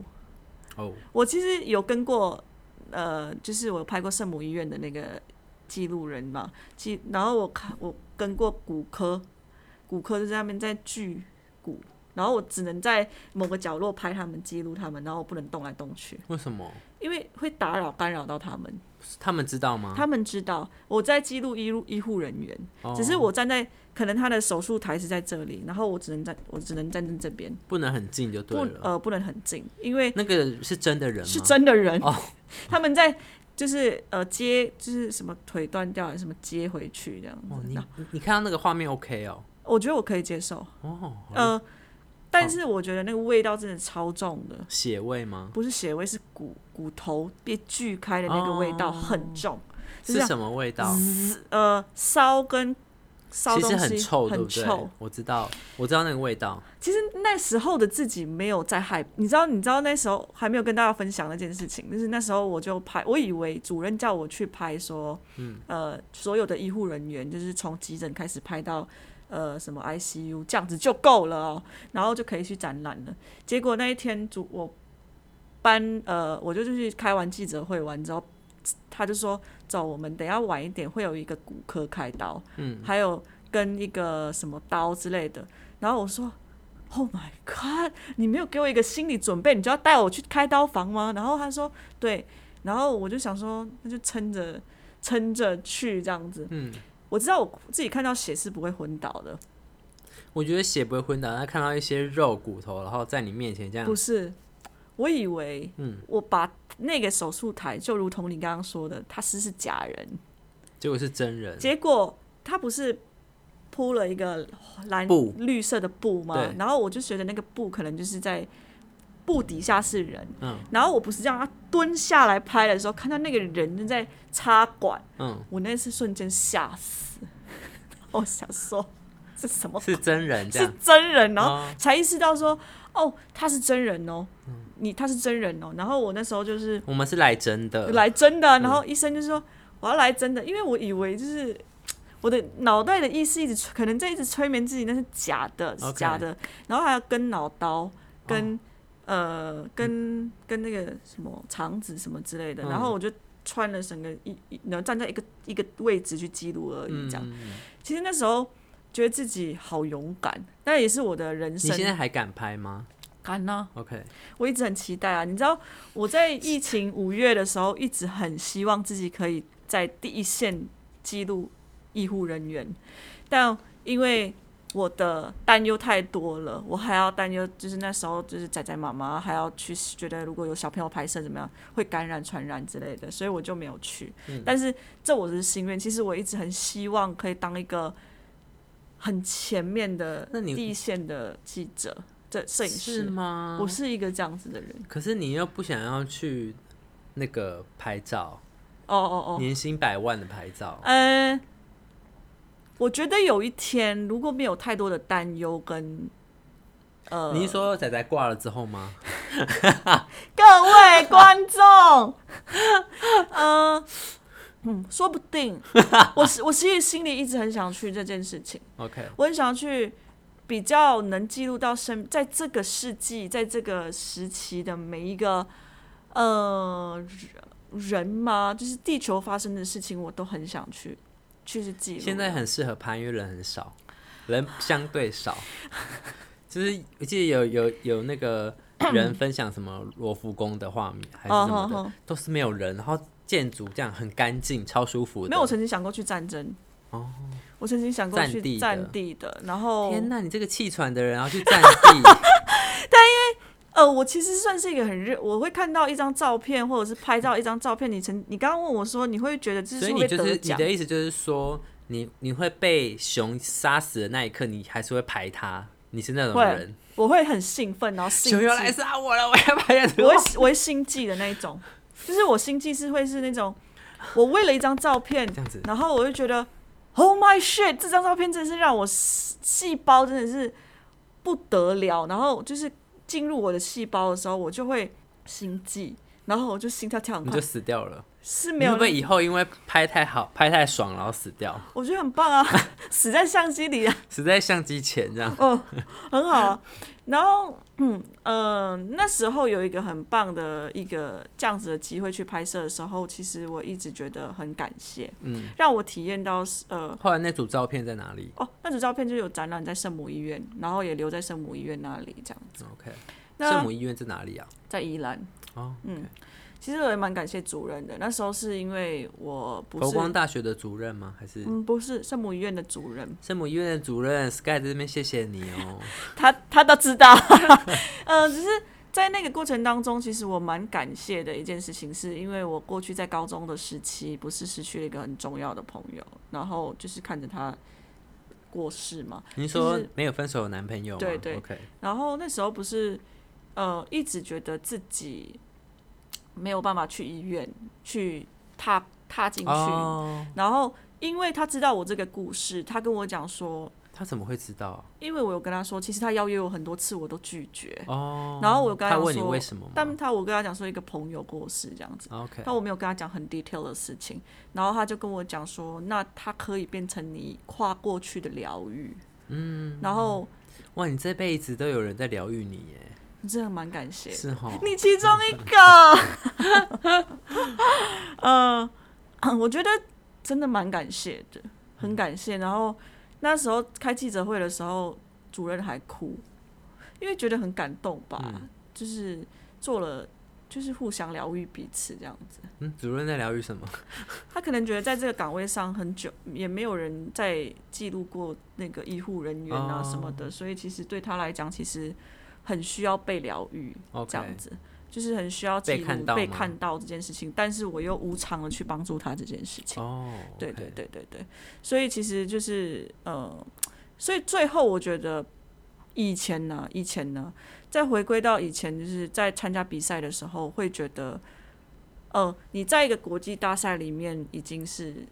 哦，我其实有跟过，呃，就是我有拍过圣母医院的那个记录人嘛，记，然后我看我跟过骨科，骨科就在那边在锯骨，然后我只能在某个角落拍他们，记录他们，然后我不能动来动去，为什么？因为会打扰干扰到他们。他们知道吗？他们知道我在记录医医护人员，哦只是我站在可能他的手术台是在这里，然后我只能站我只能站在这边，不能很近就对了。呃不能很近，因为那个是真的人吗？是真的人，哦 他们在就是呃接就是什么腿断掉还是什么接回去这样子。哦，你你看到那个画面 OK 哦？我觉得我可以接受，哦，呃，但是我觉得那个味道真的超重的，血味吗？不是血味，是骨骨头被锯开的那个味道哦很重，就是什么味道？呃烧跟烧东西很臭，对很不对臭。？我知道，我知道那个味道。其实那时候的自己没有在害，你知道，你知道那时候还没有跟大家分享那件事情，就是那时候我就拍，我以为主任叫我去拍说，嗯，呃，所有的医护人员就是从急诊开始拍到呃什么 ICU 这样子就够了哦，然后就可以去展览了。结果那一天主我班呃，我就去开完记者会完之后，他就说走，我们等一下晚一点会有一个骨科开刀，嗯，还有跟一个什么刀之类的。然后我说：“Oh my god！你没有给我一个心理准备，你就要带我去开刀房吗？”然后他说：“对。”然后我就想说，那就撑着撑着去这样子。嗯，我知道我自己看到血是不会昏倒的，我觉得血不会昏倒，他看到一些肉骨头，然后在你面前这样不，是。我以为，嗯，我把那个手术台就如同你刚刚说的，他是是假人，结果是真人。结果他不是铺了一个蓝布绿色的布吗对？然后我就觉得那个布可能就是在布底下是人，嗯。然后我不是让他蹲下来拍的时候，看到那个人正在插管，嗯，我那次瞬间吓死，我想说这什么是真人这是。真人，然后哦。才意识到说哦他是真人哦，你他是真人哦，然后我那时候就是我们是来真的，来真的啊、然后医生就说我要来真的，因为我以为就是 我的脑袋的意识一直可能在一直催眠自己，那是假的，是假的，然后还要跟脑刀，跟、呃跟跟那个什么肠子什么之类的，嗯然后我就穿了整个一一，然后站在一个一个位置去记录而已，嗯这样。其实那时候觉得自己好勇敢，但也是我的人生你现在还敢拍吗敢呢、？OK，我一直很期待啊！你知道我在疫情五月的时候，一直很希望自己可以在第一线记录医护人员，但因为我的担忧太多了，我还要担忧，就是那时候就是仔仔妈妈还要去觉得如果有小朋友拍摄怎么样会感染传染之类的，所以我就没有去。嗯但是这我是心愿，其实我一直很希望可以当一个很前面的那你第一线的记者。这摄影师吗？我是一个这样子的人。可是你又不想要去那个拍照，哦哦哦，年薪百万的拍照，呃，我觉得有一天如果没有太多的担忧跟呃，你是说仔仔挂了之后吗？各位观众，呃，嗯，说不定，我是我其实心里一直很想去这件事情，OK，我很想去比较能记录到生在这个世纪，在这个时期的每一个呃人吗？就是地球发生的事情，我都很想去去记录。现在很适合拍，因为人很少，人相对少。就是我记得有有有那个人分享什么罗浮宫的画面，还是什么的，都是没有人，然后建筑这样很干净，超舒服的。没有，我曾经想过去战争。哦。我曾经想过去战地的，然后天哪，你这个气喘的人，然后去战地。呃，我其实算是一个很热，我会看到一张照片或者是拍照一张照片。你曾你刚刚问我说，你会觉得这是会得奖？你的意思就是说，你你会被熊杀死的那一刻，你还是会拍它？你是那种人？我会很兴奋，然后熊又来杀我了，我要拍。我会我会心悸的那一种，就是我心悸是会是那种，我为了一张照片这样子，然后我就觉得。Oh my shit！这张照片真的是让我细胞真的是不得了，然后就是进入我的细胞的时候，我就会心悸，然后我就心跳跳很快，你就死掉了。是没有？会不会以后因为拍太好、拍太爽，然后死掉？我觉得很棒啊，死在相机里啊，死在相机前这样。哦，很好。然后，嗯呃，那时候有一个很棒的一个这样子的机会去拍摄的时候，其实我一直觉得很感谢，嗯，让我体验到呃。后来那组照片在哪里？哦，那组照片就有展览在圣母医院，然后也留在圣母医院那里这样子。OK，圣母医院在哪里啊？在宜兰。哦，嗯。其实我也蛮感谢主任的。那时候是因为我不是佛光大学的主任吗？还是嗯，不是圣母医院的主任。圣母医院的主任 Sky 在这边谢谢你哦。他他都知道。嗯，只是在那个过程当中，其实我蛮感谢的一件事情，是因为我过去在高中的时期，不是失去了一个很重要的朋友，然后就是看着他过世嘛。您说没有分手的男朋友？对对。OK。然后那时候不是呃，一直觉得自己。没有办法去医院去踏踏进去，然后因为他知道我这个故事，他跟我讲说，他怎么会知道？因为我有跟他说，其实他邀约我很多次，我都拒绝。哦，然后我跟他问你为什么？但他我跟他讲说一个朋友过世这样子，OK，但我没有跟他讲很 detail 的事情，然后他就跟我讲说，那他可以变成你跨过去的疗愈，嗯，然后哇，你这辈子都有人在疗愈你耶。真的蛮感谢，是哈，你其中一个，嗯，我觉得真的蛮感谢的，很感谢。然后那时候开记者会的时候，主任还哭，因为觉得很感动吧，就是做了，就是互相疗愈彼此这样子。嗯，主任在疗愈什么？他可能觉得在这个岗位上很久，也没有人在记录过那个医护人员啊什么的，所以其实对他来讲，其实。很需要被疗愈，这样子，就是很需要被看到被看到这件事情，但是我又无偿的去帮助他这件事情。哦，对对对对对，所以其实就是呃，所以最后我觉得以前呢，以前呢，再回归到以前，就是在参加比赛的时候，会觉得，呃，你在一个国际大赛里面已经是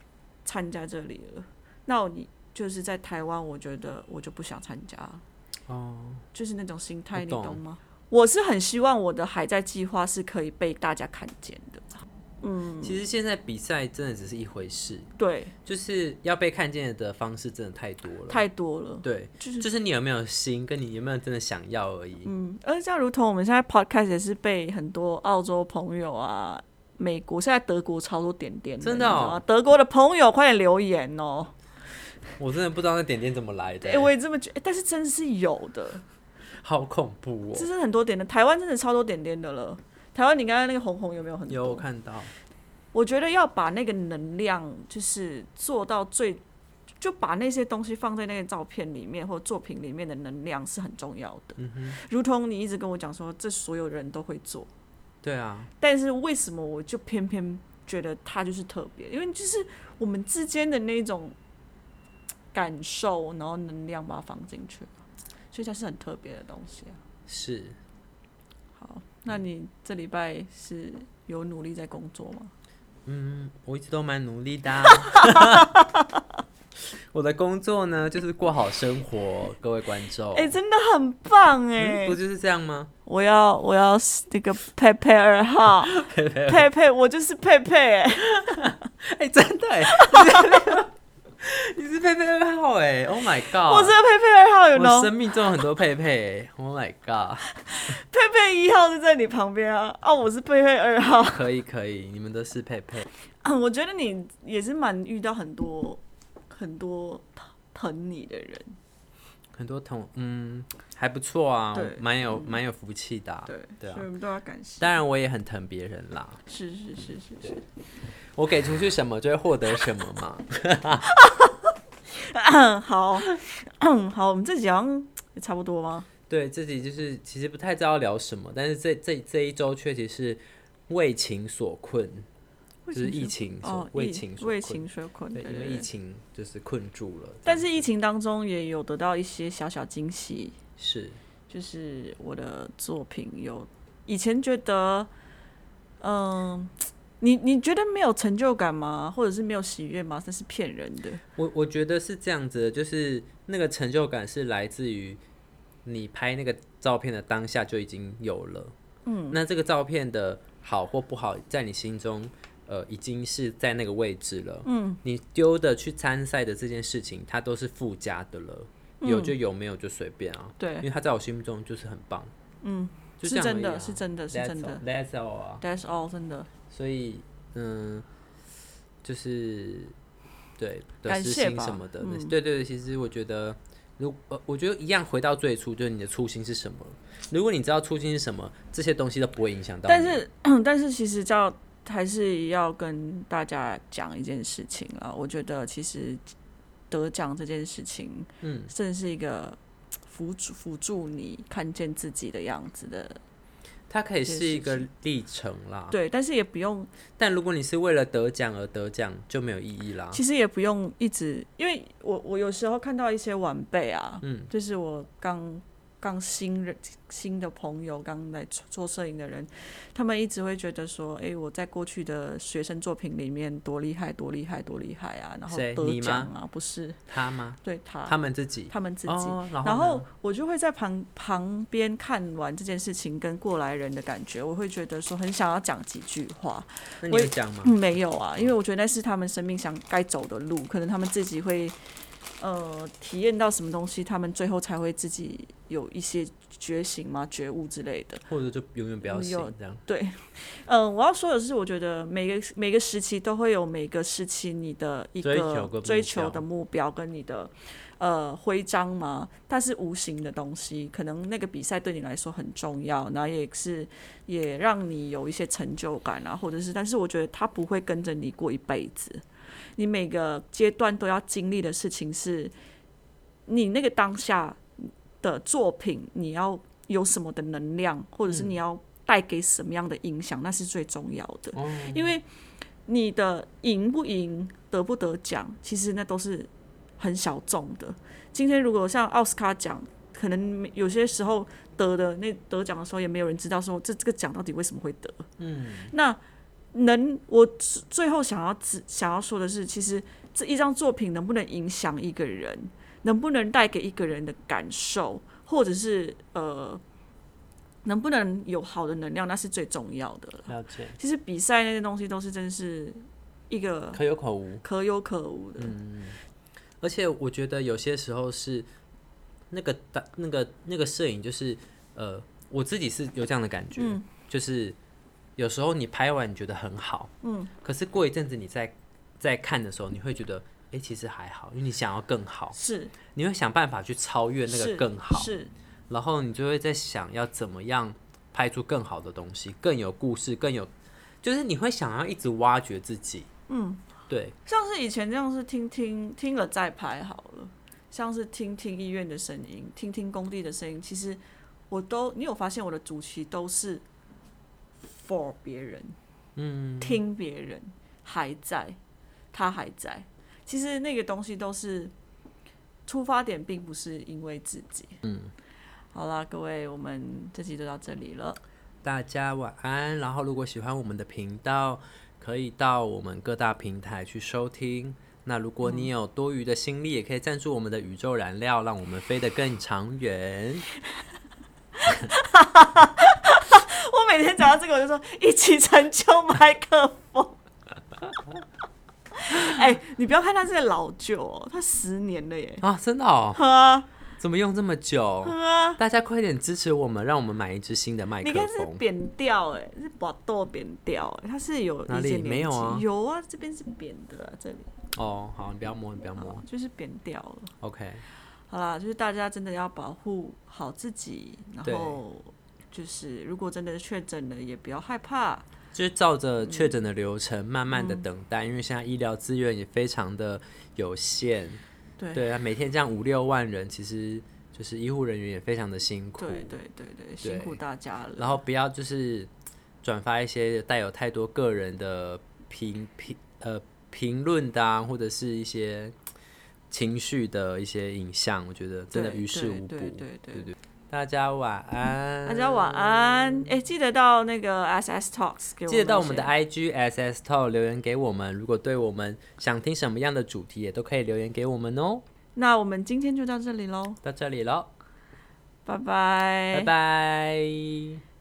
参加这里了，那你就是在台湾，我觉得我就不想参加。哦，就是那种心态，你懂吗？我是很希望我的还在计划是可以被大家看见的。嗯，其实现在比赛真的只是一回事，对，就是要被看见的方式真的太多了，太多了。对，就是就是你有没有心，跟你有没有真的想要而已。嗯，而像如同我们现在 podcast 也是被很多澳洲朋友啊、美国，现在德国超多点点，真的哦，德国的朋友快点留言哦。我真的不知道那点点怎么来的。哎，我也这么觉，但是真的是有的，好恐怖哦！这是很多点的，台湾真的超多点点的了。台湾，你刚刚那个红红有没有很多？有看到。我觉得要把那个能量，就是做到最，就把那些东西放在那个照片里面或作品里面的能量是很重要的。嗯哼。如同你一直跟我讲说，这所有人都会做。对啊。但是为什么我就偏偏觉得他就是特别？因为就是我们之间的那种。感受，然后能量把它放进去，所以它是很特别的东西啊。是。好，那你这礼拜是有努力在工作吗？嗯，我一直都蛮努力的。我的工作呢，就是过好生活，各位观众。哎，真的很棒哎！不就是这样吗？我要，我要那个佩佩二号，佩佩，我就是佩佩哎！哎，真的哎。你是佩佩二号哎！Oh my god！我是佩佩二号，有生命中有很多佩佩，Oh my god！佩佩一号就在你旁边啊！哦，我是佩佩二号。可以可以，你们都是佩佩。我觉得你也是蛮遇到很多很多疼你的人，很多同，嗯，还不错啊，对，蛮有蛮有福气的，对对啊，所以我们都要感谢。当然，我也很疼别人啦。是是是是是。我给出去什么，就会获得什么嘛。好，好，我们这集好像也差不多吗？对，自己就是其实不太知道聊什么，但是这这这一周确实是为情所困，就是疫情哦为情为情所困，对，因为疫情就是困住了。但是疫情当中也有得到一些小小惊喜，是，就是我的作品有以前觉得，嗯。你你觉得没有成就感吗？或者是没有喜悦吗？这是骗人的。我我觉得是这样子的，就是那个成就感是来自于你拍那个照片的当下就已经有了。嗯，那这个照片的好或不好，在你心中，呃，已经是在那个位置了。嗯，你丢的去参赛的这件事情，它都是附加的了。有就有，没有就随便啊。对，因为他在我心目中就是很棒。嗯，是真的是真的是真的。That's all 啊。That's all 真的。所以，嗯，就是对得失心什么的，对对对。其实我觉得，如呃，我觉得一样回到最初，就是你的初心是什么。如果你知道初心是什么，这些东西都不会影响到。但是，但是其实要还是要跟大家讲一件事情啊。我觉得其实得奖这件事情，嗯，真是一个辅助辅助你看见自己的样子的。它可以是一个历程啦，对，但是也不用。但如果你是为了得奖而得奖，就没有意义啦。其实也不用一直，因为我我有时候看到一些晚辈啊，嗯，就是我刚。刚新人新的朋友刚来做摄影的人，他们一直会觉得说：“哎，我在过去的学生作品里面多厉害，多厉害，多厉害啊！”然后得奖啊，不是他吗？对他，他们自己，他们自己。然后我就会在旁旁边看完这件事情，跟过来人的感觉，我会觉得说很想要讲几句话。那你会讲吗？没有啊，因为我觉得那是他们生命想该走的路，可能他们自己会。呃，体验到什么东西，他们最后才会自己有一些觉醒吗？觉悟之类的，或者就永远不要醒这样。对，嗯，我要说的是，我觉得每个每个时期都会有每个时期你的一个追求的目标跟你的呃徽章嘛，但是无形的东西，可能那个比赛对你来说很重要，然后也是也让你有一些成就感啊，或者是，但是我觉得它不会跟着你过一辈子。你每个阶段都要经历的事情是，你那个当下的作品，你要有什么的能量，或者是你要带给什么样的影响，那是最重要的。因为你的赢不赢、得不得奖，其实那都是很小众的。今天如果像奥斯卡奖，可能有些时候得的那得奖的时候，也没有人知道说这这个奖到底为什么会得。嗯，那。能，我最后想要只想要说的是，其实这一张作品能不能影响一个人，能不能带给一个人的感受，或者是呃，能不能有好的能量，那是最重要的。了解。其实比赛那些东西都是真是一个可有可无，可有可无的。嗯。而且我觉得有些时候是那个的那个那个摄影，就是呃，我自己是有这样的感觉，就是。有时候你拍完你觉得很好，嗯，可是过一阵子你再再看的时候，你会觉得，哎，其实还好，因为你想要更好，是，你会想办法去超越那个更好，是，然后你就会在想要怎么样拍出更好的东西，更有故事，更有，就是你会想要一直挖掘自己，嗯，对，像是以前这样是听听听了再拍好了，像是听听医院的声音，听听工地的声音，其实我都，你有发现我的主题都是。For 别人，嗯，听别人还在，他还在。其实那个东西都是出发点，并不是因为自己。嗯，好啦，各位，我们这期就到这里了。大家晚安。然后，如果喜欢我们的频道，可以到我们各大平台去收听。那如果你有多余的心力，也可以赞助我们的宇宙燃料，让我们飞得更长远。我每天讲到这个，我就说一起成就麦克风。哎、你不要看他这个老旧哦，他十年了耶。啊，真的哦，呵啊怎么用这么久？呵啊！大家快点支持我们，让我们买一支新的麦克风你看是。扁掉哎，是把豆扁掉哎，它是有哪里没有啊有啊，这边是扁的啊，这里哦，好，你不要摸，你不要摸。就是扁掉了。OK，好啦，就是大家真的要保护好自己，然后就是如果真的确诊了，也不要害怕。就是照着确诊的流程，慢慢嗯的等待，因为现在医疗资源也非常的有限。对对啊，每天这样五六万人，其实就是医护人员也非常的辛苦。对对对对，辛苦大家了。然后不要就是转发一些带有太多个人的评评呃评论的啊，或者是一些情绪的一些影像，我觉得真的于事无补。对对对对对大家晚安，大家晚安。哎，记得到那个 SS Talks 给我记得到我们的 IG SS Talk 留言给我们，如果对我们想听什么样的主题，也都可以留言给我们哦。那我们今天就到这里喽，到这里喽，拜拜，拜拜。